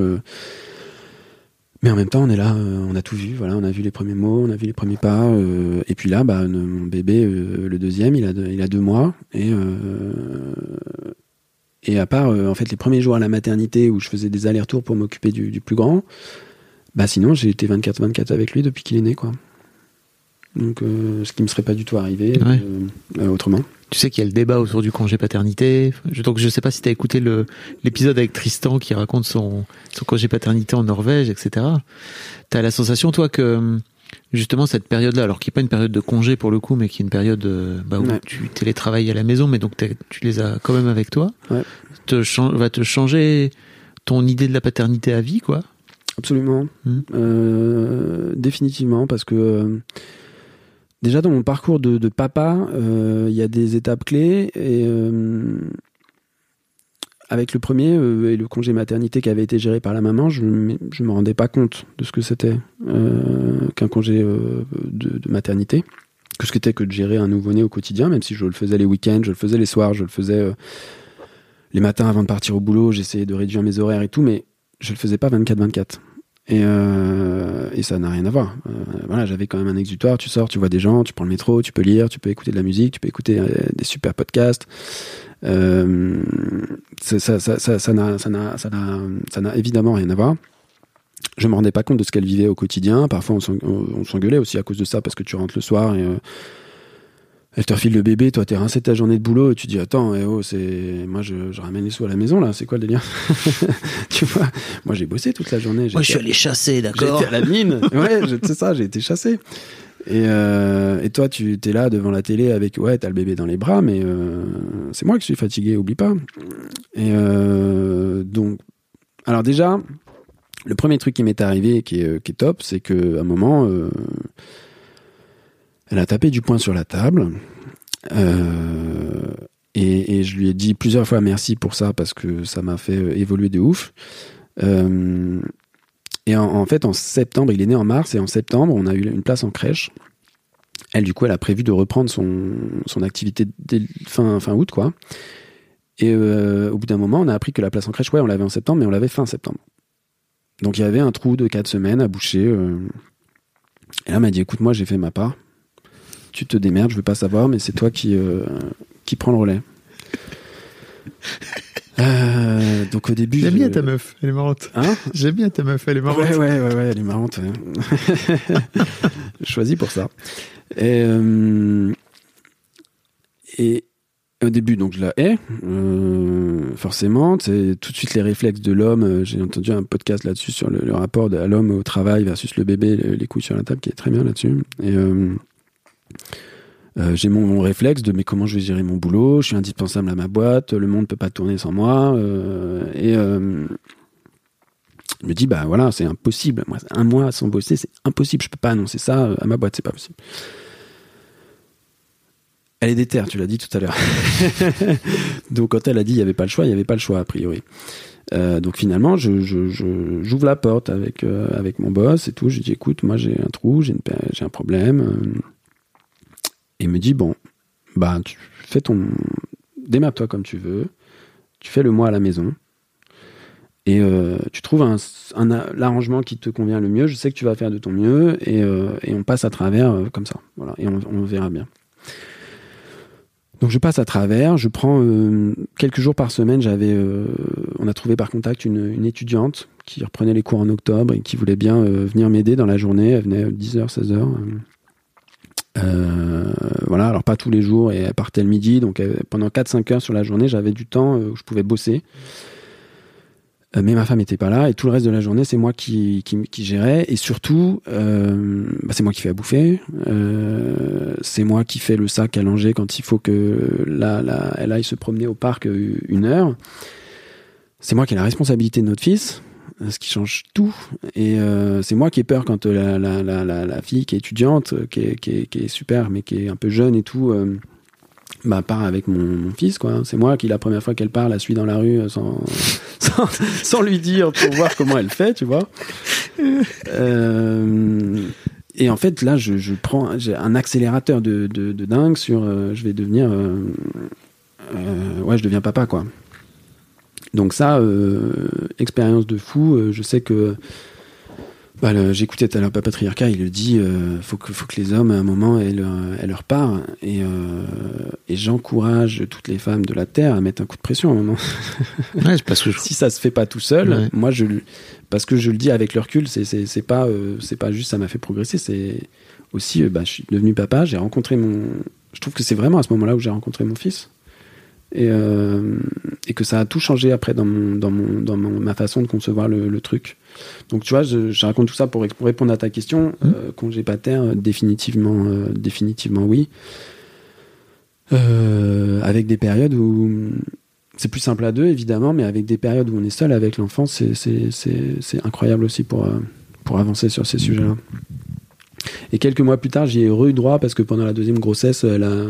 Speaker 2: Mais en même temps, on est là, euh, on a tout vu, voilà, on a vu les premiers mots, on a vu les premiers pas, euh, et puis là, bah, mon bébé, euh, le deuxième, il a, deux, il a deux mois, et et à part en fait les premiers jours à la maternité où je faisais des allers-retours pour m'occuper du, du, plus grand, bah sinon j'ai été 24-24 avec lui depuis qu'il est né, quoi. Donc, ce qui me serait pas du tout arrivé autrement.
Speaker 1: Tu sais qu'il y a le débat autour du congé paternité. Donc je sais pas si tu as écouté l'épisode avec Tristan qui raconte son, son congé paternité en Norvège, etc. Tu as la sensation, toi, que justement cette période-là, alors qui n'est pas une période de congé pour le coup, mais qui est une période euh, bah, où tu télétravailles à la maison, mais donc tu les as quand même avec toi, te va te changer ton idée de la paternité à vie, quoi
Speaker 2: Absolument. Mmh. Euh, définitivement, parce que... Déjà dans mon parcours de, papa, euh, il y a des étapes clés euh, avec le premier euh, et le congé maternité qui avait été géré par la maman, je ne me rendais pas compte de ce que c'était qu'un congé de, maternité, que ce qu'était que de gérer un nouveau-né au quotidien, même si je le faisais les week-ends, je le faisais les soirs, je le faisais les matins avant de partir au boulot, j'essayais de réduire mes horaires et tout, mais je le faisais pas 24-24. Et, euh, et ça n'a rien à voir. Euh, voilà, j'avais quand même un exutoire. Tu sors, tu vois des gens, tu prends le métro, tu peux lire, tu peux écouter de la musique, tu peux écouter euh, des super podcasts. Euh, ça, ça, n'a, évidemment rien à voir. Je me rendais pas compte de ce qu'elle vivait au quotidien. Parfois, on s'engueulait aussi à cause de ça parce que tu rentres le soir et elle te refile le bébé, toi t'es rincé ta journée de boulot et tu dis attends, eh oh, c'est moi je, je, ramène les sous à la maison là, c'est quoi le délire? (laughs) Tu vois, moi j'ai bossé toute la journée.
Speaker 1: Moi je suis allé chasser, d'accord?
Speaker 2: J'étais à la mine, ouais, c'est ça, j'ai été chassé. Et, euh, et toi tu t'es là devant la télé avec ouais t'as le bébé dans les bras, mais euh, c'est moi qui suis fatigué, oublie pas. Et euh, donc, alors déjà, le premier truc qui m'est arrivé qui est, qui est top, c'est que à un moment elle a tapé du poing sur la table. Euh, et, je lui ai dit plusieurs fois merci pour ça parce que ça m'a fait euh, évoluer de ouf. Euh, et en, fait, en septembre, il est né en mars, et en septembre, on a eu une place en crèche. Elle, du coup, elle a prévu de reprendre son, activité dès fin, août, quoi. Et au bout d'un moment, on a appris que la place en crèche, ouais, on l'avait en septembre, mais on l'avait fin septembre. Donc il y avait un trou de 4 semaines à boucher. et là, elle m'a dit, écoute, moi, j'ai fait ma part tu te démerdes, je veux pas savoir, mais c'est toi qui, euh, qui prends le relais. (laughs) Euh, donc au début.
Speaker 1: J'aime bien ta meuf, elle est marrante.
Speaker 2: Hein (laughs)
Speaker 1: J'aime bien ta meuf, elle est marrante.
Speaker 2: Ouais, ouais, ouais, elle est marrante. (laughs) Choisi pour ça. Et, euh, et au début, donc je la hais, forcément. C'est tout de suite les réflexes de l'homme. J'ai entendu un podcast là-dessus sur le, rapport de l'homme au travail versus le bébé, les couilles sur la table, qui est très bien là-dessus. Et euh, j'ai mon, réflexe de mais comment je vais gérer mon boulot, je suis indispensable à ma boîte, le monde peut pas tourner sans moi. Euh, et euh, je me dis bah voilà, c'est impossible. Un mois sans bosser, c'est impossible. Je peux pas annoncer ça à ma boîte, c'est pas possible. Elle est déterre, tu l'as dit tout à l'heure. (laughs) donc quand elle a dit il y avait pas le choix, il y avait pas le choix a priori. donc finalement, je, j'ouvre la porte avec avec mon boss et tout. Je dis écoute, moi j'ai un trou, j'ai, j'ai un problème et me dit bon, bah tu fais ton, démarre-toi comme tu veux, tu fais le mois à la maison et euh, tu trouves un, l'arrangement qui te convient le mieux. Je sais que tu vas faire de ton mieux et, euh, on passe à travers euh, comme ça, voilà, et on, on, verra bien. Donc je passe à travers, je prends quelques jours par semaine. J'avais, on a trouvé par contact une, une, étudiante qui reprenait les cours en octobre et qui voulait bien venir m'aider dans la journée. Elle venait 10h, 16h voilà, alors pas tous les jours, et elle partait le midi, donc pendant 4-5 heures sur la journée, j'avais du temps où je pouvais bosser. Euh, mais ma femme n'était pas là et tout le reste de la journée c'est moi qui, qui, gérais. Et surtout euh, bah, c'est moi qui fais à bouffer. Euh, c'est moi qui fais le sac à langer quand il faut que là, elle aille se promener au parc euh, une heure. C'est moi qui ai la responsabilité de notre fils ce qui change tout et euh, c'est moi qui ai peur quand la, la, la, la, fille qui est étudiante qui est, qui, est, qui est super mais qui est un peu jeune et tout bah, part avec mon, fils, quoi. C'est moi qui, la première fois qu'elle part, la suit dans la rue euh, (laughs) sans, sans, lui dire pour voir comment elle fait, tu vois. Euh, et en fait, là, je, je prends un accélérateur de, de, de dingue sur. Euh, je vais devenir. Euh, ouais, je deviens papa, quoi. Donc, ça, expérience de fou. je sais que bah, J'écoutais tout à l'heure Patriarcat, il le dit, euh, faut que faut que les hommes à un moment aient leur, aient leur part, et, euh, et j'encourage toutes les femmes de la terre à mettre un coup de pression à un moment. (laughs)
Speaker 1: Ouais, parce que je... (laughs)
Speaker 2: si ça se fait pas tout seul, ouais. moi je parce que je le dis avec le recul, c'est pas euh, c'est pas juste ça m'a fait progresser, c'est aussi euh, bah, je suis devenu papa, j'ai rencontré mon, je trouve que c'est vraiment à ce moment-là où j'ai rencontré mon fils. Et, euh, et que ça a tout changé après dans, mon, dans, mon, dans mon, ma façon de concevoir le, le truc. Donc tu vois, je, je, raconte tout ça pour, pour répondre à ta question. Mmh. Euh, congé pater, euh, définitivement, euh, définitivement oui. Avec des périodes où c'est plus simple à deux, évidemment, mais avec des périodes où on est seul avec l'enfant, c'est incroyable aussi pour, pour avancer sur ces mmh. sujets-là. Et quelques mois plus tard, j'y ai eu droit parce que pendant la deuxième grossesse, elle a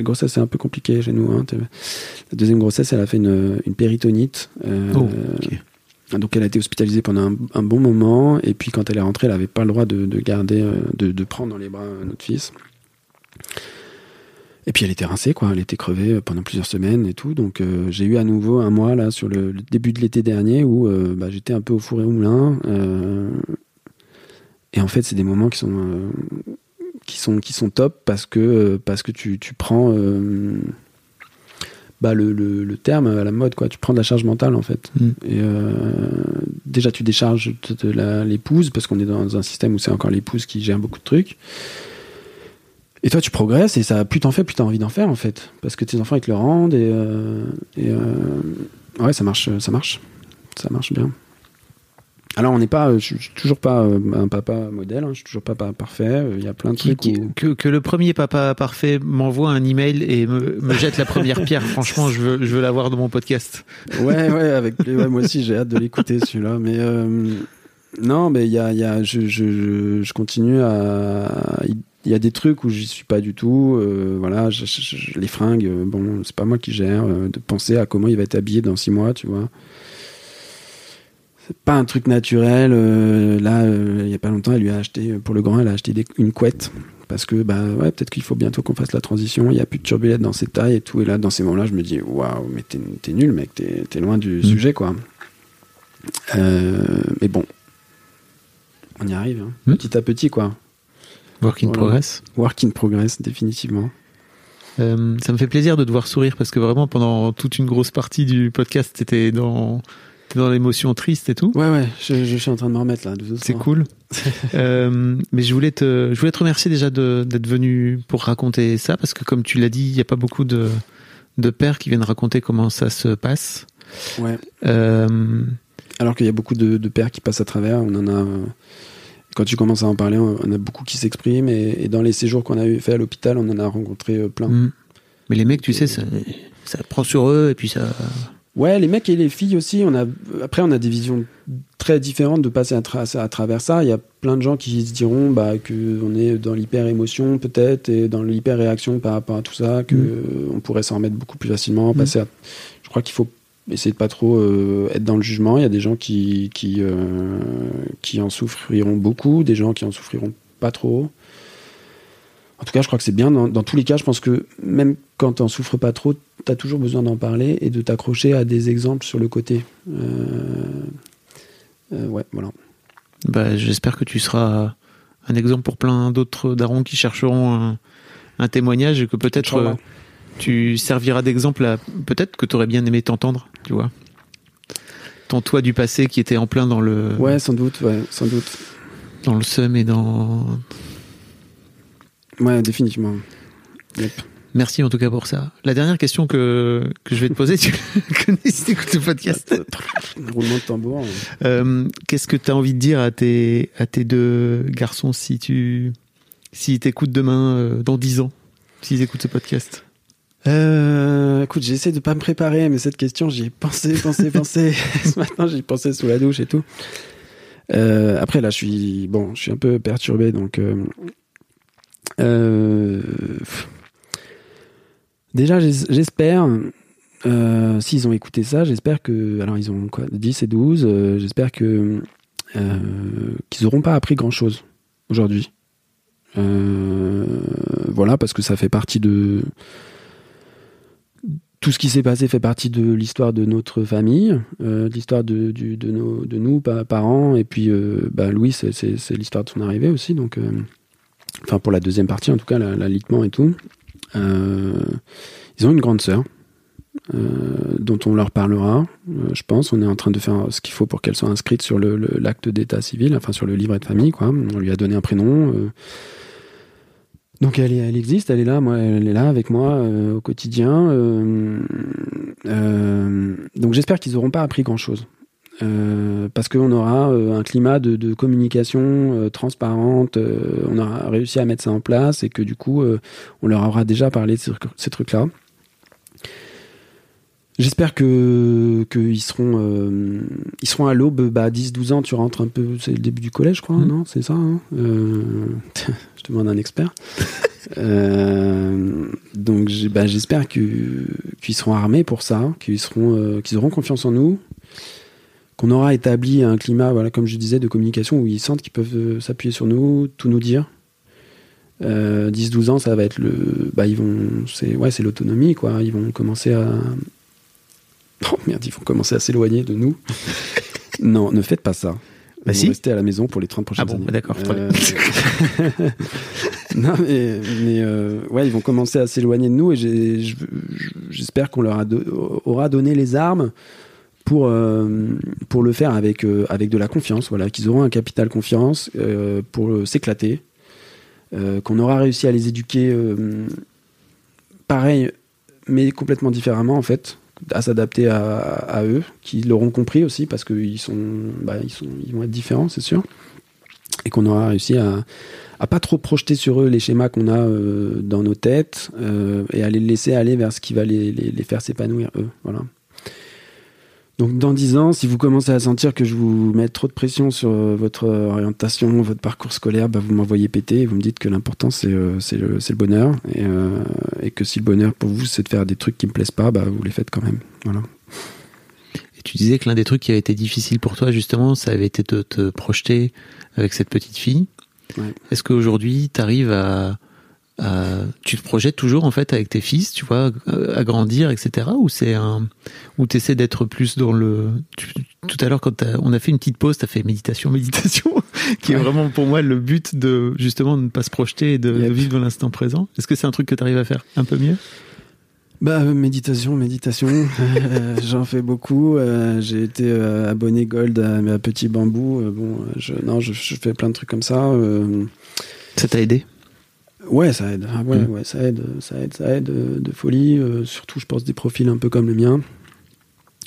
Speaker 2: la grossesse, c'est un peu compliqué chez nous. Hein. La deuxième grossesse, elle a fait une, une péritonite. Euh,
Speaker 1: oh, okay.
Speaker 2: Donc, elle a été hospitalisée pendant un, un, bon moment. Et puis, quand elle est rentrée, elle n'avait pas le droit de, de garder, euh, de, de, prendre dans les bras notre fils. Et puis, elle était rincée, quoi. Elle était crevée pendant plusieurs semaines et tout. Donc, euh, j'ai eu à nouveau un mois, là, sur le, le début de l'été dernier, où euh, bah, j'étais un peu au four et au moulin. Euh, et en fait, c'est des moments qui sont euh, qui sont qui sont top parce que parce que tu, tu prends euh, bah le, le, le, terme à la mode quoi. Tu prends de la charge mentale en fait.
Speaker 1: Mm.
Speaker 2: et euh, déjà tu décharges de, l'épouse parce qu'on est dans un système où c'est encore l'épouse qui gère beaucoup de trucs. Et toi tu progresses et ça plus t'en fais plus t'as envie d'en faire en fait. Parce que tes enfants ils te le rendent et, euh, et ouais ça marche ça marche. Ça marche bien alors on n'est pas, je suis toujours pas un papa modèle, hein, je suis toujours pas parfait. Il y a plein de
Speaker 1: qui,
Speaker 2: trucs
Speaker 1: où...
Speaker 2: que,
Speaker 1: que, le premier papa parfait m'envoie un email et me, me jette la première pierre. (laughs) Franchement, je veux, je veux l'avoir dans mon podcast.
Speaker 2: Ouais, ouais, avec ouais, moi aussi j'ai hâte de l'écouter celui-là. Mais euh, non, mais il y a, il y a, je, je, je continue à. Il y a des trucs où j'y suis pas du tout. Euh, voilà, je, les fringues, bon, c'est pas moi qui gère. Euh, de penser à comment il va être habillé dans six mois, tu vois pas un truc naturel. Euh, là, euh, il y a pas longtemps, elle lui a acheté pour le grand, elle a acheté des, une couette parce que bah ouais, peut-être qu'il faut bientôt qu'on fasse la transition. Il y a plus de turbulette dans ses tailles et tout. Et là, dans ces moments-là, je me dis waouh, mais t'es, nul, mec, t'es, loin du mmh. sujet, quoi. Euh, mais bon, on y arrive, hein. mmh. petit à petit, quoi.
Speaker 1: Work in voilà. progress.
Speaker 2: Work in progress, définitivement.
Speaker 1: Euh, ça me fait plaisir de te voir sourire parce que vraiment pendant toute une grosse partie du podcast, c'était dans dans l'émotion triste et tout.
Speaker 2: Ouais, ouais, je, je, suis en train de me remettre là.
Speaker 1: C'est cool. (laughs) euh, mais je voulais te, je voulais te remercier déjà d'être venu pour raconter ça parce que comme tu l'as dit, il n'y a pas beaucoup de, de pères qui viennent raconter comment ça se passe.
Speaker 2: Ouais.
Speaker 1: Euh...
Speaker 2: Alors qu'il y a beaucoup de, de, pères qui passent à travers. On en a. Quand tu commences à en parler, on a beaucoup qui s'expriment et, et, dans les séjours qu'on a eu fait à l'hôpital, on en a rencontré plein.
Speaker 1: Mmh. Mais les mecs, tu sais, ça, ça prend sur eux et puis ça.
Speaker 2: Ouais, les mecs et les filles aussi. On a après on a des visions très différentes de passer à, tra à travers ça. Il y a plein de gens qui se diront bah que on est dans l'hyper émotion peut-être et dans l'hyper réaction par rapport à tout ça, que mmh. on pourrait s'en remettre beaucoup plus facilement. Mmh. Passer à, je crois qu'il faut essayer de pas trop euh, être dans le jugement. Il y a des gens qui qui euh, qui en souffriront beaucoup, des gens qui en souffriront pas trop. En tout cas, je crois que c'est bien. Dans, dans, tous les cas, je pense que même quand tu n'en souffres pas trop, tu as toujours besoin d'en parler et de t'accrocher à des exemples sur le côté. Euh, euh, ouais, voilà.
Speaker 1: Bah, J'espère que tu seras un exemple pour plein d'autres darons qui chercheront un, un, témoignage et que peut-être euh, tu serviras d'exemple à peut-être que tu aurais bien aimé t'entendre, tu vois. Ton toi du passé qui était en plein dans le.
Speaker 2: Ouais, sans doute, ouais, sans doute.
Speaker 1: Dans le seum et dans
Speaker 2: Ouais, définitivement.
Speaker 1: Merci en tout cas pour ça. La dernière question que, que je vais te poser, tu connais si tu écoutes le podcast
Speaker 2: Roulement de tambour.
Speaker 1: Euh, Qu'est-ce que tu as envie de dire à tes, à tes deux garçons si tu si t'écoutent demain, euh, dans dix ans, s'ils écoutent ce podcast?
Speaker 2: Euh, écoute, j'essaie de pas me préparer, mais cette question, j'y ai pensé, pensé, (laughs) pensé. Ce matin, j'y pensé sous la douche et tout. Euh, après, là, je suis bon, je suis un peu perturbé, donc. Euh, déjà, j'espère. Euh, S'ils ont écouté ça, j'espère que. Alors, ils ont quoi 10 et 12. euh, j'espère que. euh, qu'ils auront pas appris grand chose aujourd'hui. Voilà, parce que ça fait partie de tout ce qui s'est passé fait partie de l'histoire de notre famille, de l'histoire de, nos, de nous, pa- parents, et puis bah, Louis, c'est- l'histoire de son arrivée aussi, donc, enfin pour la deuxième partie en tout cas, la- l'alitement et tout. Euh, ils ont une grande sœur, euh, dont on leur parlera, euh, je pense. On est en train de faire ce qu'il faut pour qu'elle soit inscrite sur l'acte d'état civil, enfin sur le livret de famille. On lui a donné un prénom. donc elle, elle existe, elle est là, moi, elle est là avec moi au quotidien. donc j'espère qu'ils n'auront pas appris grand-chose. Euh, parce qu'on aura euh, un climat de, de communication euh, transparente, on aura réussi à mettre ça en place et que du coup, on leur aura déjà parlé de ces, ces trucs-là. J'espère que qu'ils seront ils seront à l'aube bah 10 12 ans tu rentres un peu c'est le début du collège je crois
Speaker 1: Mhm.
Speaker 2: non c'est ça hein (laughs) je demande un expert (laughs) Euh, donc bah, j'espère qu'ils seront armés pour ça qu'ils seront euh, qu'ils auront confiance en nous qu'on aura établi un climat voilà comme je disais de communication où ils sentent qu'ils peuvent euh, s'appuyer sur nous tout nous dire euh, 10 12 ans ça va être le bah ils vont c'est ouais c'est l'autonomie quoi ils vont commencer à (laughs) Oh merde, ils vont commencer à s'éloigner de nous. (laughs) non, ne faites pas ça. Ils
Speaker 1: Bah
Speaker 2: vont rester à la maison pour les 30 prochaines
Speaker 1: Ah bon,
Speaker 2: années.
Speaker 1: bah d'accord.
Speaker 2: Euh, (laughs) non, mais, mais, euh, ouais, ils vont commencer à s'éloigner de nous et j'espère qu'on leur a do- aura donné les armes pour, euh, pour le faire avec, euh, avec de la confiance. Voilà, qu'ils auront un capital confiance euh, pour s'éclater. Qu'on aura réussi à les éduquer pareil, mais complètement différemment en fait, à s'adapter à, à eux, qui l'auront compris aussi parce qu'ils sont, bah, ils sont, ils vont être différents, c'est sûr, et qu'on aura réussi à, à pas trop projeter sur eux les schémas qu'on a dans nos têtes et à les laisser aller vers ce qui va les, les, les faire s'épanouir eux, voilà. Donc dans 10 ans, si vous commencez à sentir que je vous mets trop de pression sur euh, votre orientation, votre parcours scolaire, bah, vous m'envoyez péter et vous me dites que l'important c'est euh, le, le bonheur et, euh, et que si le bonheur pour vous c'est de faire des trucs qui me plaisent pas, bah, vous les faites quand même. Voilà.
Speaker 1: Et tu disais que l'un des trucs qui avait été difficile pour toi, justement, ça avait été de te projeter avec cette petite fille.
Speaker 2: Ouais.
Speaker 1: Est-ce qu'aujourd'hui, tu arrives à, à- Tu te projettes toujours, en fait, avec tes fils, tu vois, à grandir, etc. Ou c'est un. Ou tu essaies d'être plus dans le. tu- tout à l'heure, quand t'as- on a fait une petite pause, tu as fait méditation, (laughs) méditation, qui est vraiment pour moi le but de, justement, de ne pas se projeter et de, vivre dans l'instant présent. Est-ce que c'est un truc que tu arrives à faire un peu mieux?
Speaker 2: Bah euh, méditation, méditation, (laughs) Euh, j'en fais beaucoup. euh, J'ai été euh, abonné Gold à, à Petit Bambou. euh, bon, euh, je, non, je, je fais plein de trucs comme ça. euh,
Speaker 1: Ça t'a aidé?
Speaker 2: Ouais, ça aide. Ah ouais,
Speaker 1: Mm.
Speaker 2: ouais, ça aide, ça aide, ça aide euh, de folie. euh, surtout, je pense des profils un peu comme le mien,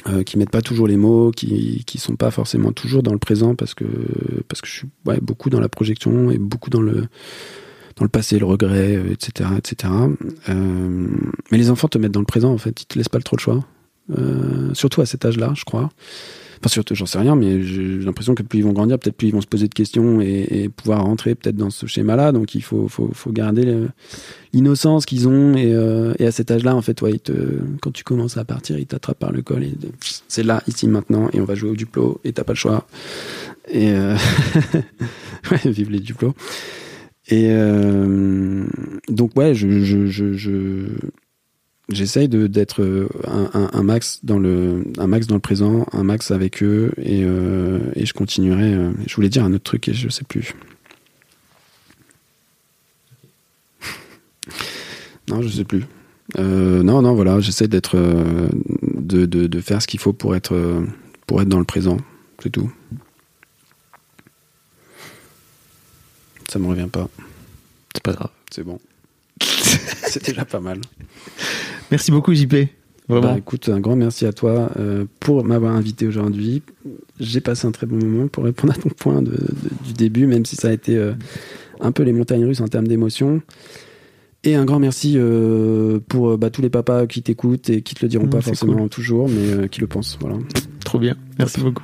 Speaker 2: euh, qui mettent pas toujours les mots, qui qui sont pas forcément toujours dans le présent parce que parce que je suis ouais, beaucoup dans la projection et beaucoup dans le dans le passé, le regret, etc., etc. Mais les enfants te mettent dans le présent en fait, ils te laissent pas trop le choix. Surtout à cet âge-là, je crois. Enfin, surtout, j'en sais rien, mais j'ai l'impression que plus ils vont grandir, peut-être plus ils vont se poser de questions et, pouvoir rentrer peut-être dans ce schéma-là. Donc, il faut, faut, faut garder l'innocence qu'ils ont. Et, euh, et à cet âge-là, en fait, ouais, quand tu commences à partir, ils t'attrapent par le col. Et c'est là, ici, maintenant, et on va jouer au duplo, et t'as pas le choix. Et euh, (laughs) ouais, vive les duplos. Et euh, donc, ouais, je, je- j'essaye de d'être euh, un, un, un max dans le un max dans le présent un max avec eux et, euh, et je continuerai euh, je voulais dire un autre truc et je sais plus (laughs) non je sais plus Euh, non non voilà j'essaie d'être de, de, de faire ce qu'il faut pour être pour être dans le présent c'est tout ça me revient pas
Speaker 1: C'est pas grave.
Speaker 2: c'est bon. (laughs) c'est déjà pas mal.
Speaker 1: Merci beaucoup, JP. Vraiment.
Speaker 2: Bah, écoute, un grand merci à toi euh, pour m'avoir invité aujourd'hui. J'ai passé un très bon moment pour répondre à ton point de, de, du début, même si ça a été euh, un peu les montagnes russes en termes d'émotion. Et un grand merci euh, pour bah, tous les papas qui t'écoutent et qui te le diront
Speaker 1: Mmh,
Speaker 2: pas forcément
Speaker 1: cool.
Speaker 2: toujours, mais qui le pensent. Voilà.
Speaker 1: Trop bien. Merci beaucoup.